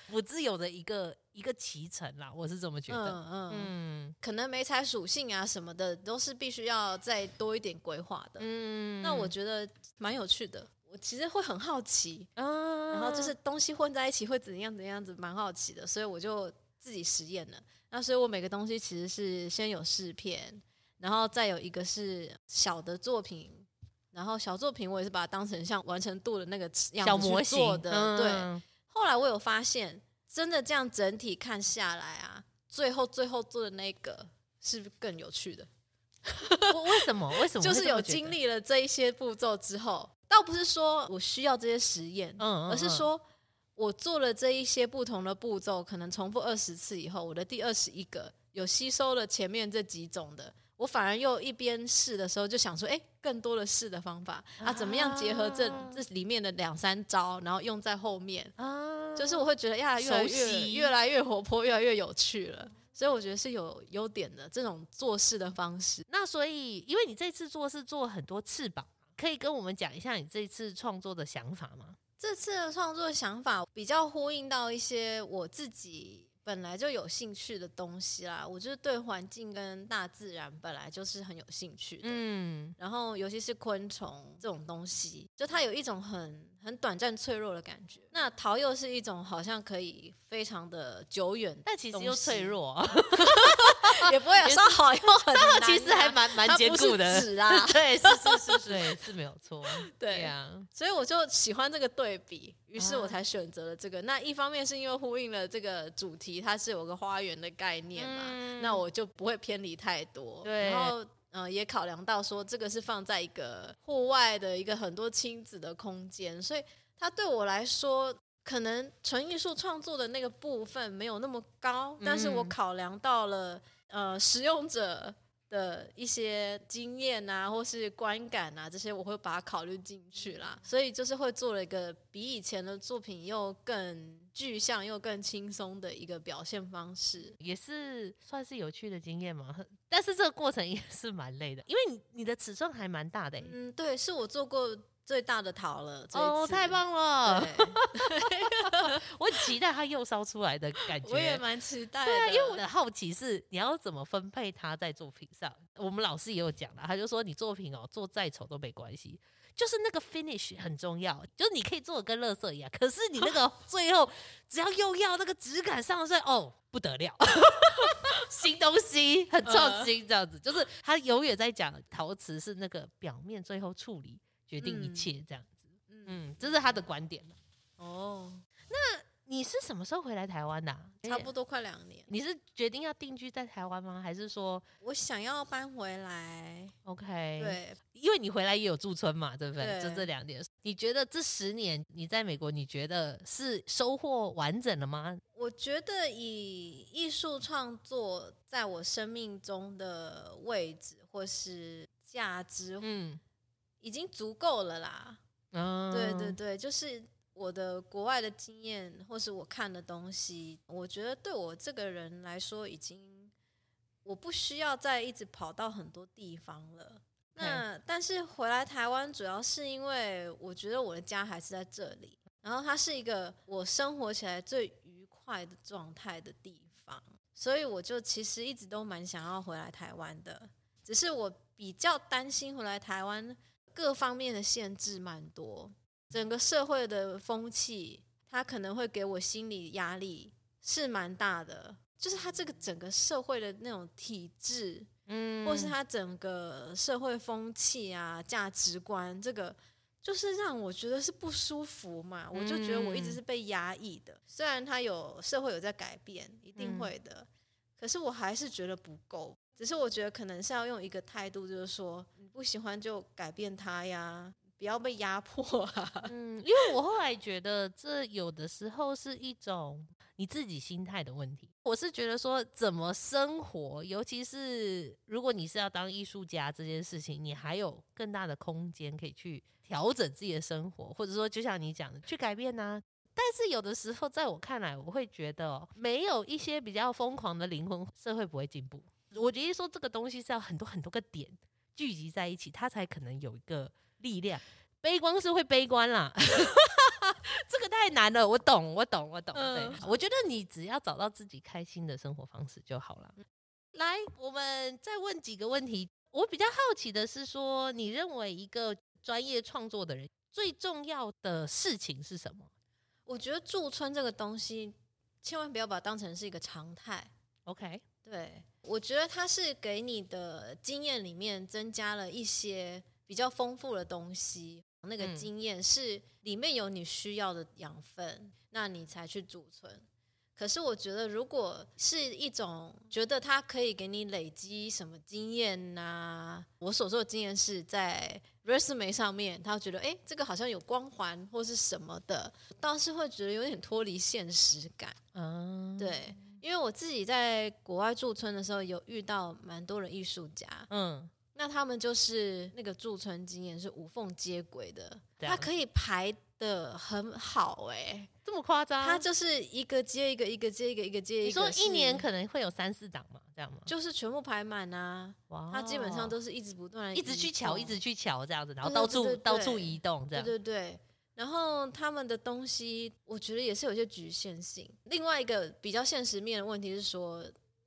不自由的一个一个期程啦，我是这么觉得。嗯嗯，嗯可能媒材属性啊什么的，都是必须要再多一点规划的。嗯，那我觉得蛮有趣的。我其实会很好奇，嗯，然后就是东西混在一起会怎样怎样子，蛮好奇的，所以我就自己实验了。那所以我每个东西其实是先有试片，然后再有一个是小的作品，然后小作品我也是把它当成像完成度的那个样子去做的。嗯、对，后来我有发现，真的这样整体看下来啊，最后最后做的那个是不是更有趣的？为什么？为什么？就是有经历了这一些步骤之后。倒不是说我需要这些实验，嗯而是说我做了这一些不同的步骤，可能重复二十次以后，我的第二十一个有吸收了前面这几种的，我反而又一边试的时候就想说，哎，更多的试的方法啊，怎么样结合这这里面的两三招，然后用在后面，啊，就是我会觉得呀，越来越越来越活泼，越来越有趣了。所以我觉得是有优点的这种做事的方式。那所以，因为你这次做是做很多翅膀。可以跟我们讲一下你这次创作的想法吗？这次的创作想法比较呼应到一些我自己本来就有兴趣的东西啦。我就是对环境跟大自然本来就是很有兴趣的，嗯，然后尤其是昆虫这种东西，就它有一种很很短暂脆弱的感觉。那桃又是一种好像可以非常的久远，但其实又脆弱 啊。也不会有烧好又很难，啊，其实还蛮蛮坚固的。纸啊，对，是是是是，对，是没有错。对呀，啊，所以我就喜欢这个对比，于是我才选择了这个。啊，那一方面是因为呼应了这个主题，它是有个花园的概念嘛，嗯，那我就不会偏离太多。对，然后嗯，呃，也考量到说这个是放在一个户外的一个很多亲子的空间，所以它对我来说。可能纯艺术创作的那个部分没有那么高，但是我考量到了呃使用者的一些经验啊，或是观感啊，这些我会把它考虑进去啦。所以就是会做了一个比以前的作品又更具象又更轻松的一个表现方式，也是算是有趣的经验嘛。但是这个过程也是蛮累的，因为你你的尺寸还蛮大的欸。嗯，对，是我做过。最大的陶了哦，太棒了！我很期待它又烧出来的感觉，我也蛮期待的。对啊，因为我的好奇是你要怎么分配它在作品上。我们老师也有讲了，他就说你作品哦做再丑都没关系，就是那个 finish 很重要，就是你可以做的跟垃圾一样，可是你那个最后只要又要那个质感上色，哦，不得了，新东西很创新，这样子，就是他永远在讲陶瓷是那个表面最后处理决定一切这样子，嗯，这是他的观点哦，那。你是什么时候回来台湾的？差不多快两年。你是决定要定居在台湾吗？还是说我想要搬回来？OK，对，因为你回来也有驻村嘛，对不对？就这两点。你觉得这十年你在美国，你觉得是收获完整了吗？我觉得以艺术创作在我生命中的位置或是价值，嗯，已经足够了啦。嗯，对对对，就是。我的国外的经验，或是我看的东西，我觉得对我这个人来说，已经我不需要再一直跑到很多地方了。那但是回来台湾，主要是因为我觉得我的家还是在这里，然后它是一个我生活起来最愉快的状态的地方，所以我就其实一直都蛮想要回来台湾的。只是我比较担心回来台湾各方面的限制蛮多。整个社会的风气，它可能会给我心理压力是蛮大的。就是它这个整个社会的那种体制，嗯，或是它整个社会风气啊、价值观，这个就是让我觉得是不舒服嘛。我就觉得我一直是被压抑的。虽然它有社会有在改变，一定会的，可是我还是觉得不够。只是我觉得可能是要用一个态度，就是说你不喜欢就改变它呀。不要被压迫啊！嗯，因为我后来觉得这有的时候是一种你自己心态的问题。我是觉得说，怎么生活，尤其是如果你是要当艺术家这件事情，你还有更大的空间可以去调整自己的生活，或者说就像你讲的去改变呢、但是有的时候，在我看来，我会觉得哦没有一些比较疯狂的灵魂，社会不会进步。我觉得说这个东西是要很多很多个点聚集在一起，它才可能有一个。力量，悲观是会悲观啦，这个太难了。我懂，我懂，我懂。对，我觉得你只要找到自己开心的生活方式就好了。来，我们再问几个问题。我比较好奇的是说，你认为一个专业创作的人最重要的事情是什么？我觉得驻村这个东西，千万不要把它当成是一个常态。OK，对，我觉得它是给你的经验里面增加了一些。比较丰富的东西，那个经验是里面有你需要的养分，嗯、那你才去储存。可是我觉得，如果是一种觉得它可以给你累积什么经验呐、啊，我所说的经验是在 resume 上面，他觉得哎，这个好像有光环或是什么的，倒是会觉得有点脱离现实感。嗯，对，因为我自己在国外驻村的时候，有遇到蛮多的艺术家，嗯。那他们就是那个驻村经验是无缝接轨的，他可以排的很好哎、欸，这么夸张？他就是一个接一个，一个接一个，一个接一个。你说一年可能会有三四档嘛，这样吗？就是全部排满啊！哇，他基本上都是一直不断一直去瞧，一直去瞧这样子，然后到处到处移动这样。对对对，然后他们的东西，我觉得也是有些局限性。另外一个比较现实面的问题是说，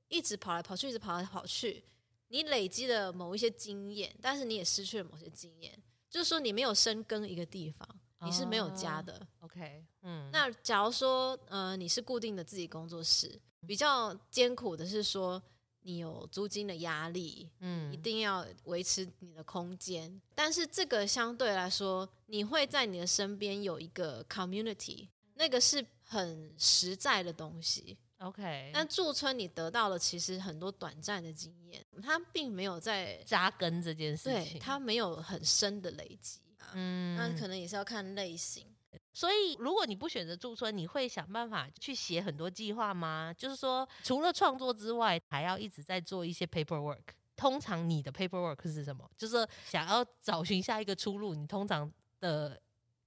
一直跑来跑去，一直跑来跑去。你累积了某一些经验，但是你也失去了某些经验，就是说你没有深耕一个地方，你是没有家的。Oh, OK，嗯，那假如说，呃，你是固定的自己工作室，比较艰苦的是说，你有租金的压力，嗯，一定要维持你的空间，但是这个相对来说，你会在你的身边有一个 community，那个是很实在的东西。OK，但驻村你得到了其实很多短暂的经验，它并没有在扎根这件事情，对，它没有很深的累积。嗯，那可能也是要看类型。所以如果你不选择驻村，你会想办法去写很多计划吗？就是说，除了创作之外，还要一直在做一些 paperwork。通常你的 paperwork 是什么？就是想要找寻下一个出路，你通常的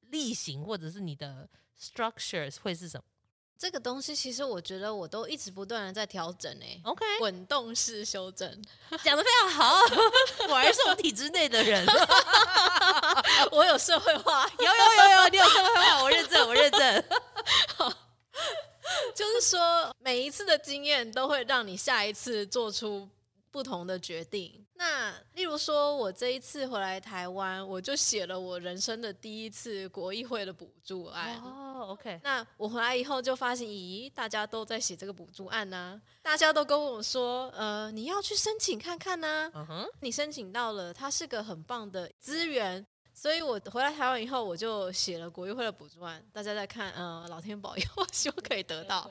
例行或者是你的 structures 会是什么？这个东西其实我觉得我都一直不断的在调整诶、欸、，OK，滚动式修正，讲的非常好，果然是我体制内的人，我有社会化，有有有有，你有社会化，我认证，我认证，好，就是说每一次的经验都会让你下一次做出不同的决定。那例如说，我这一次回来台湾，我就写了我人生的第一次国议会的补助案。哦，OK。那我回来以后就发现，咦，大家都在写这个补助案呢、啊，大家都跟我说，呃，你要去申请看看呢、啊。嗯哼，你申请到了，它是个很棒的资源。所以我回来台湾以后，我就写了国艺会的补助案。大家在看，嗯、呃，老天保佑，希望可以得到。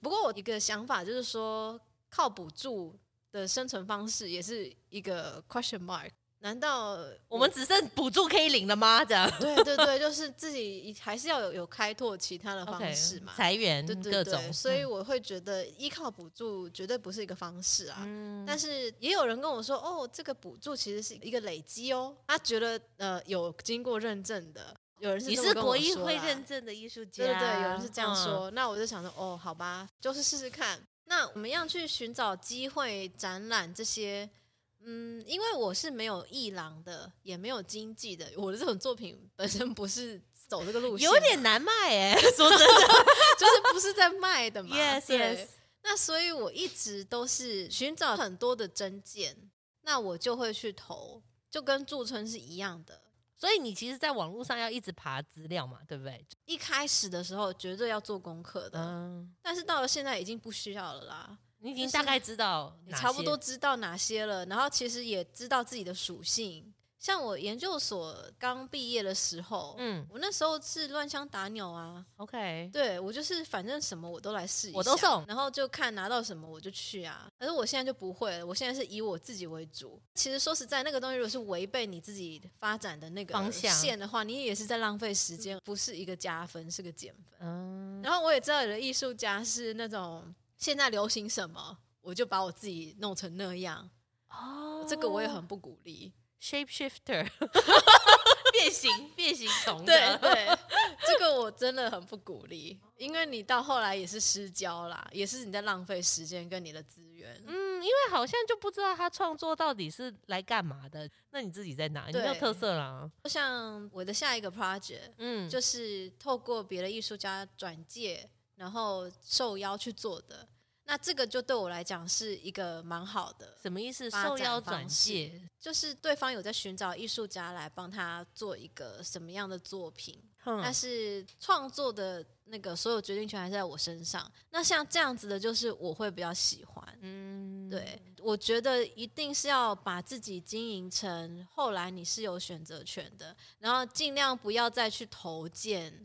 不过我一个想法就是说，靠补助的生存方式也是一个 question mark。难道我们只剩补助可以领了吗？这样？对对对，就是自己还是要有有开拓其他的方式嘛，裁员对对对，各种。所以我会觉得依靠补助绝对不是一个方式啊。嗯、但是也有人跟我说，哦，这个补助其实是一个累积哦。他觉得呃有经过认证的，有人是你是国艺会认证的艺术家，对对对，有人是这样说。嗯、那我就想说，哦，好吧，就是试试看。那我们要去寻找机会展览这些。嗯，因为我是没有艺廊的，也没有经济的，我的这种作品本身不是走这个路线，有点难卖哎。说真的，就是不是在卖的嘛。Yes, yes。那所以我一直都是寻找很多的真件，那我就会去投，就跟驻村是一样的。所以你其实，在网络上要一直爬资料嘛，对不对？一开始的时候绝对要做功课的，嗯。但是到了现在已经不需要了啦。你已经大概知道，你差不多知道哪些了，然后其实也知道自己的属性。像我研究所刚毕业的时候，嗯，我那时候是乱枪打鸟啊。OK，对，我就是反正什么我都来试一下，我都送，然后就看拿到什么我就去啊。可是我现在就不会了，我现在是以我自己为主。其实说实在，那个东西如果是违背你自己发展的那个方向线的话，你也是在浪费时间，不是一个加分，是个减分。嗯，然后我也知道有的艺术家是那种。现在流行什么，我就把我自己弄成那样。哦，这个我也很不鼓励。Shape shifter，变形变形虫。对对，这个我真的很不鼓励，因为你到后来也是失焦啦，也是你在浪费时间跟你的资源。嗯，因为好像就不知道他创作到底是来干嘛的。那你自己在哪？你没有特色啦。就像我的下一个 project，嗯，就是透过别的艺术家转介。然后受邀去做的，那这个就对我来讲是一个蛮好的。什么意思？受邀转介，就是对方有在寻找艺术家来帮他做一个什么样的作品，嗯、但是创作的那个所有决定权还是在我身上。那像这样子的，就是我会比较喜欢。嗯，对，我觉得一定是要把自己经营成后来你是有选择权的，然后尽量不要再去投件。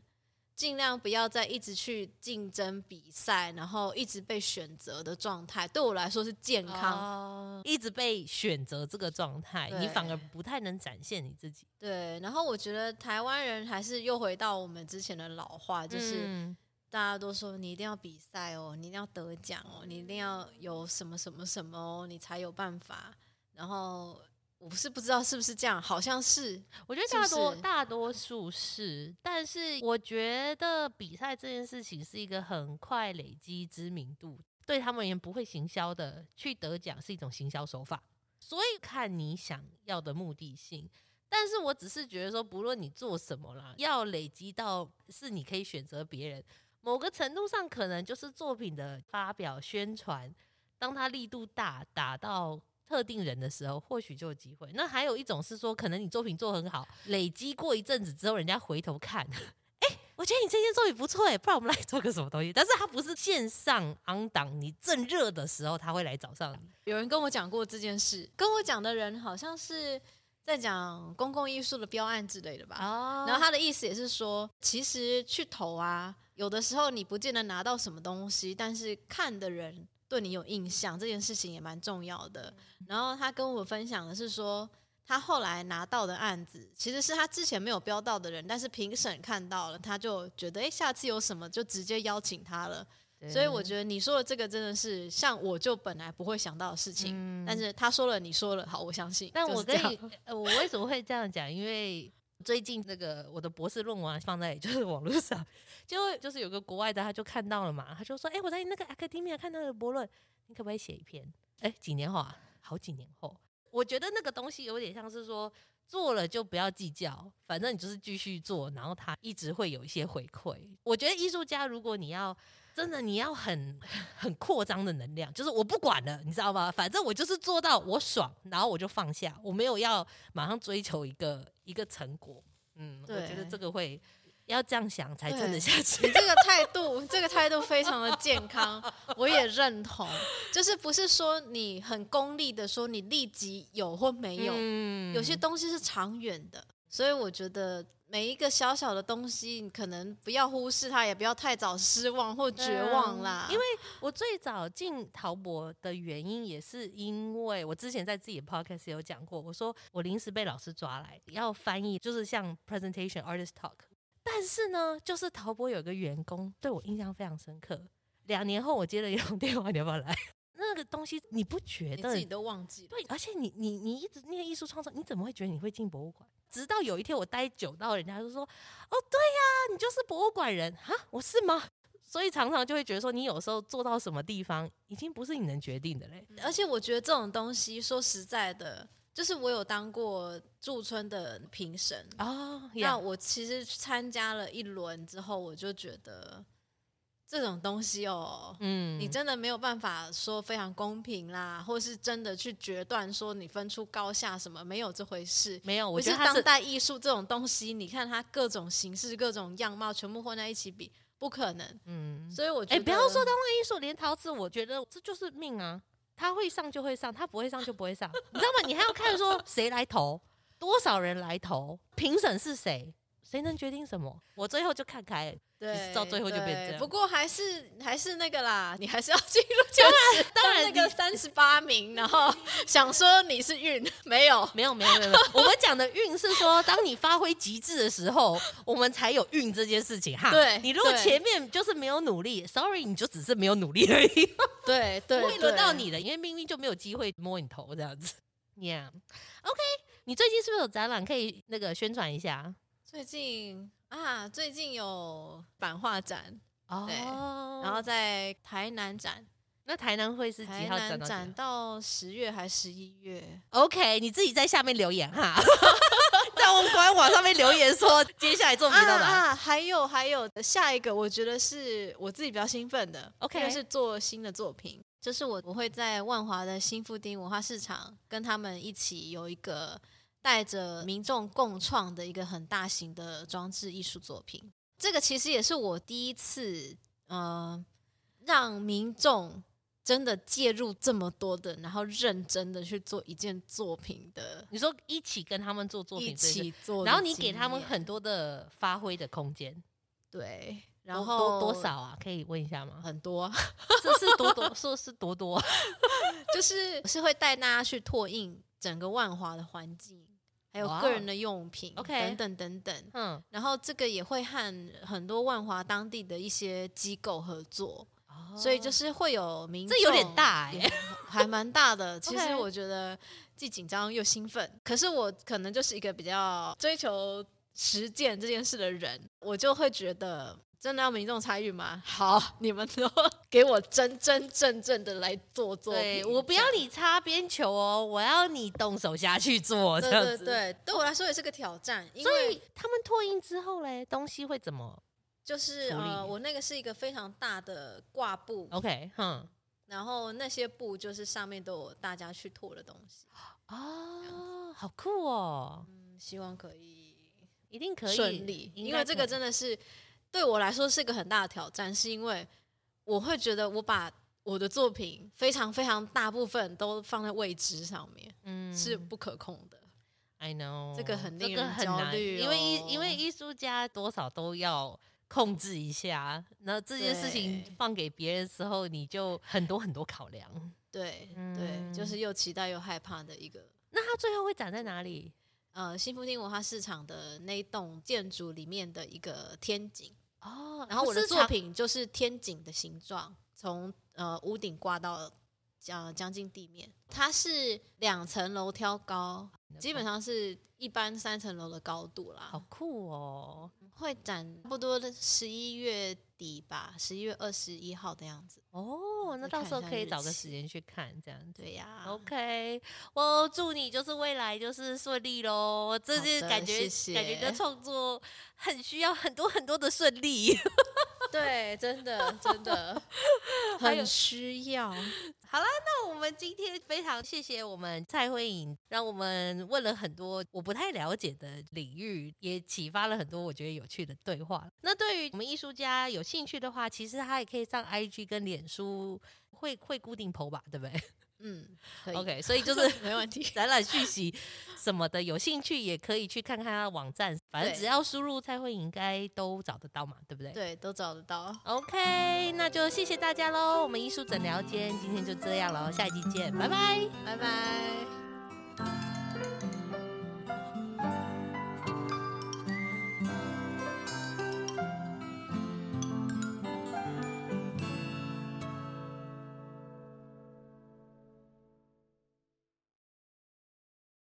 尽量不要再一直去竞争比赛，然后一直被选择的状态，对我来说是健康。Uh, 一直被选择这个状态，你反而不太能展现你自己。对，然后我觉得台湾人还是又回到我们之前的老话，就是、嗯、大家都说你一定要比赛哦，你一定要得奖哦，你一定要有什么什么什么哦，你才有办法。然后。我不是不知道是不是这样，好像是。我觉得大多大多数是，但是我觉得比赛这件事情是一个很快累积知名度，对他们而言不会行销的，去得奖是一种行销手法，所以看你想要的目的性。但是我只是觉得说，不论你做什么啦，要累积到是你可以选择别人，某个程度上可能就是作品的发表宣传，当它力度大，打到。特定人的时候，或许就有机会。那还有一种是说，可能你作品做很好，累积过一阵子之后，人家回头看，哎、欸，我觉得你这件作品不错，哎，不然我们来做个什么东西？但是它不是线上 on 档，你正热的时候，他会来找上你。有人跟我讲过这件事，跟我讲的人好像是在讲公共艺术的标案之类的吧。哦。然后他的意思也是说，其实去投啊，有的时候你不见得拿到什么东西，但是看的人。对你有印象这件事情也蛮重要的。然后他跟我分享的是说，他后来拿到的案子其实是他之前没有标到的人，但是评审看到了，他就觉得哎，下次有什么就直接邀请他了。所以我觉得你说的这个真的是像我就本来不会想到的事情，嗯、但是他说了，你说了，好，我相信。但我跟你，呃，我为什么会这样讲？因为最近那个我的博士论文放在就是网络上。就就是有个国外的，他就看到了嘛，他就说：“哎、我在那个 Academia 看到的博论，你可不可以写一篇？”哎、几年后啊，好几年后，我觉得那个东西有点像是说，做了就不要计较，反正你就是继续做，然后他一直会有一些回馈。我觉得艺术家，如果你要真的你要很 很扩张的能量，就是我不管了，你知道吗？反正我就是做到我爽，然后我就放下，我没有要马上追求一个一个成果。嗯，我觉得这个会要这样想才撑得下去。你这个态度，这个态度非常的健康，我也认同。就是不是说你很功利的说你立即有或没有，嗯、有些东西是长远的，所以我觉得。每一个小小的东西，你可能不要忽视它，也不要太早失望或绝望啦。因为我最早进陶博的原因，也是因为我之前在自己的 podcast 有讲过，我说我临时被老师抓来要翻译，就是像 presentation artist talk。但是呢，就是陶博有个员工对我印象非常深刻。两年后我接了一通电话，你要不要来？那个东西你不觉得？你自己都忘记了。对，而且你你你一直念艺术创作，你怎么会觉得你会进博物馆？直到有一天我待久到，人家就说：“哦，对呀，你就是博物馆人哈，我是吗？”所以常常就会觉得说，你有时候做到什么地方，已经不是你能决定的嘞。而且我觉得这种东西，说实在的，就是我有当过驻村的评审啊，那我其实参加了一轮之后，我就觉得。这种东西哦，嗯，你真的没有办法说非常公平啦，或是真的去决断说你分出高下什么，没有这回事。没有，我觉得当代艺术这种东西，你看它各种形式、各种样貌，全部混在一起比，不可能。嗯，所以我觉得，哎，不要说当代艺术，连陶瓷，我觉得这就是命啊，他会上就会上，他不会上就不会上，你知道吗？你还要看说谁来投，多少人来投，评审是谁。谁能决定什么？我最后就看开，对，到最后就变这样。不过还是还是那个啦，你还是要进入前十，当然那个三十八名，然后想说你是运，没有，没有，没有，没有。我们讲的运是说，当你发挥极致的时候，我们才有运这件事情哈。对，你如果前面就是没有努力，sorry，你就只是没有努力而已。对对，不会轮到你的，因为命运就没有机会摸你头这样子。Yeah，OK，你最近是不是有展览可以那个宣传一下？最近啊，最近有版画展哦，对，然后在台南展，那台南会是几号展？展到十月还是十一月？OK，你自己在下面留言哈，在我们官网上面留言说 接下来作品到哪啊，啊？还有还有下一个，我觉得是我自己比较兴奋的，OK，就是做新的作品，就是我我会在万华的新富町文化市场跟他们一起有一个。带着民众共创的一个很大型的装置艺术作品，这个其实也是我第一次，呃，让民众真的介入这么多的，然后认真的去做一件作品的。你说一起跟他们做作品，一起做，然后你给他们很多的发挥的空间，对，然后多多少啊？可以问一下吗？很多，这是多多，说是多多，就是是会带大家去拓印整个万华的环境。还有个人的用品. Okay. 等等等等，嗯，然后这个也会和很多万华当地的一些机构合作，oh. 所以就是会有民众，这有点大耶，还蛮大的。其实我觉得既紧张又兴奋，可是我可能就是一个比较追求实践这件事的人，我就会觉得。真的要民众参与吗？好，你们都给我真真正正的来做作品。对，我不要你擦边球哦，我要你动手下去做。对对对，对我来说也是个挑战。因为所以他们拓印之后嘞，东西会怎么？就是呃，我那个是一个非常大的挂布。OK，哼，然后那些布就是上面都有大家去拓的东西。哦，好酷哦。嗯，希望可以，一定可以顺利，因为这个真的是。对我来说是一个很大的挑战，是因为我会觉得我把我的作品非常非常大部分都放在未知上面，嗯，是不可控的。I know 这个很令人焦虑，哦，因为艺因为艺术家多少都要控制一下，那这件事情放给别人的时候，你就很多很多考量。对、嗯、对，就是又期待又害怕的一个。那它最后会展在哪里？呃，新福町文化市场的那栋建筑里面的一个天井。哦，然后我的作品就是天井的形状，从呃屋顶挂到将将近地面。它是两层楼挑高，基本上是一般三层楼的高度啦。好酷哦！会展差不多的十一月底吧，十一月二十一号的样子。哦，那到时候可以找个时间去看，这样子。对呀。OK，我祝你就是未来就是顺利喽。这是感觉，谢谢感觉的创作很需要很多很多的顺利。对，真的真的 很需要。好了，那我们今天非常谢谢我们蔡慧颖，让我们问了很多我不太了解的领域，也启发了很多我觉得有趣的对话。那对于我们艺术家有兴趣的话，其实他也可以上 IG 跟脸书，会会固定 po 吧，对不对？嗯，OK，所以就是 没问题。展览讯息什么的，有兴趣也可以去看看他的网站，反正只要输入蔡慧颖，应该都找得到嘛，对不对？对，都找得到。OK，那就谢谢大家喽。我们艺术诊疗间今天就这样喽，下一集见，拜拜，拜拜。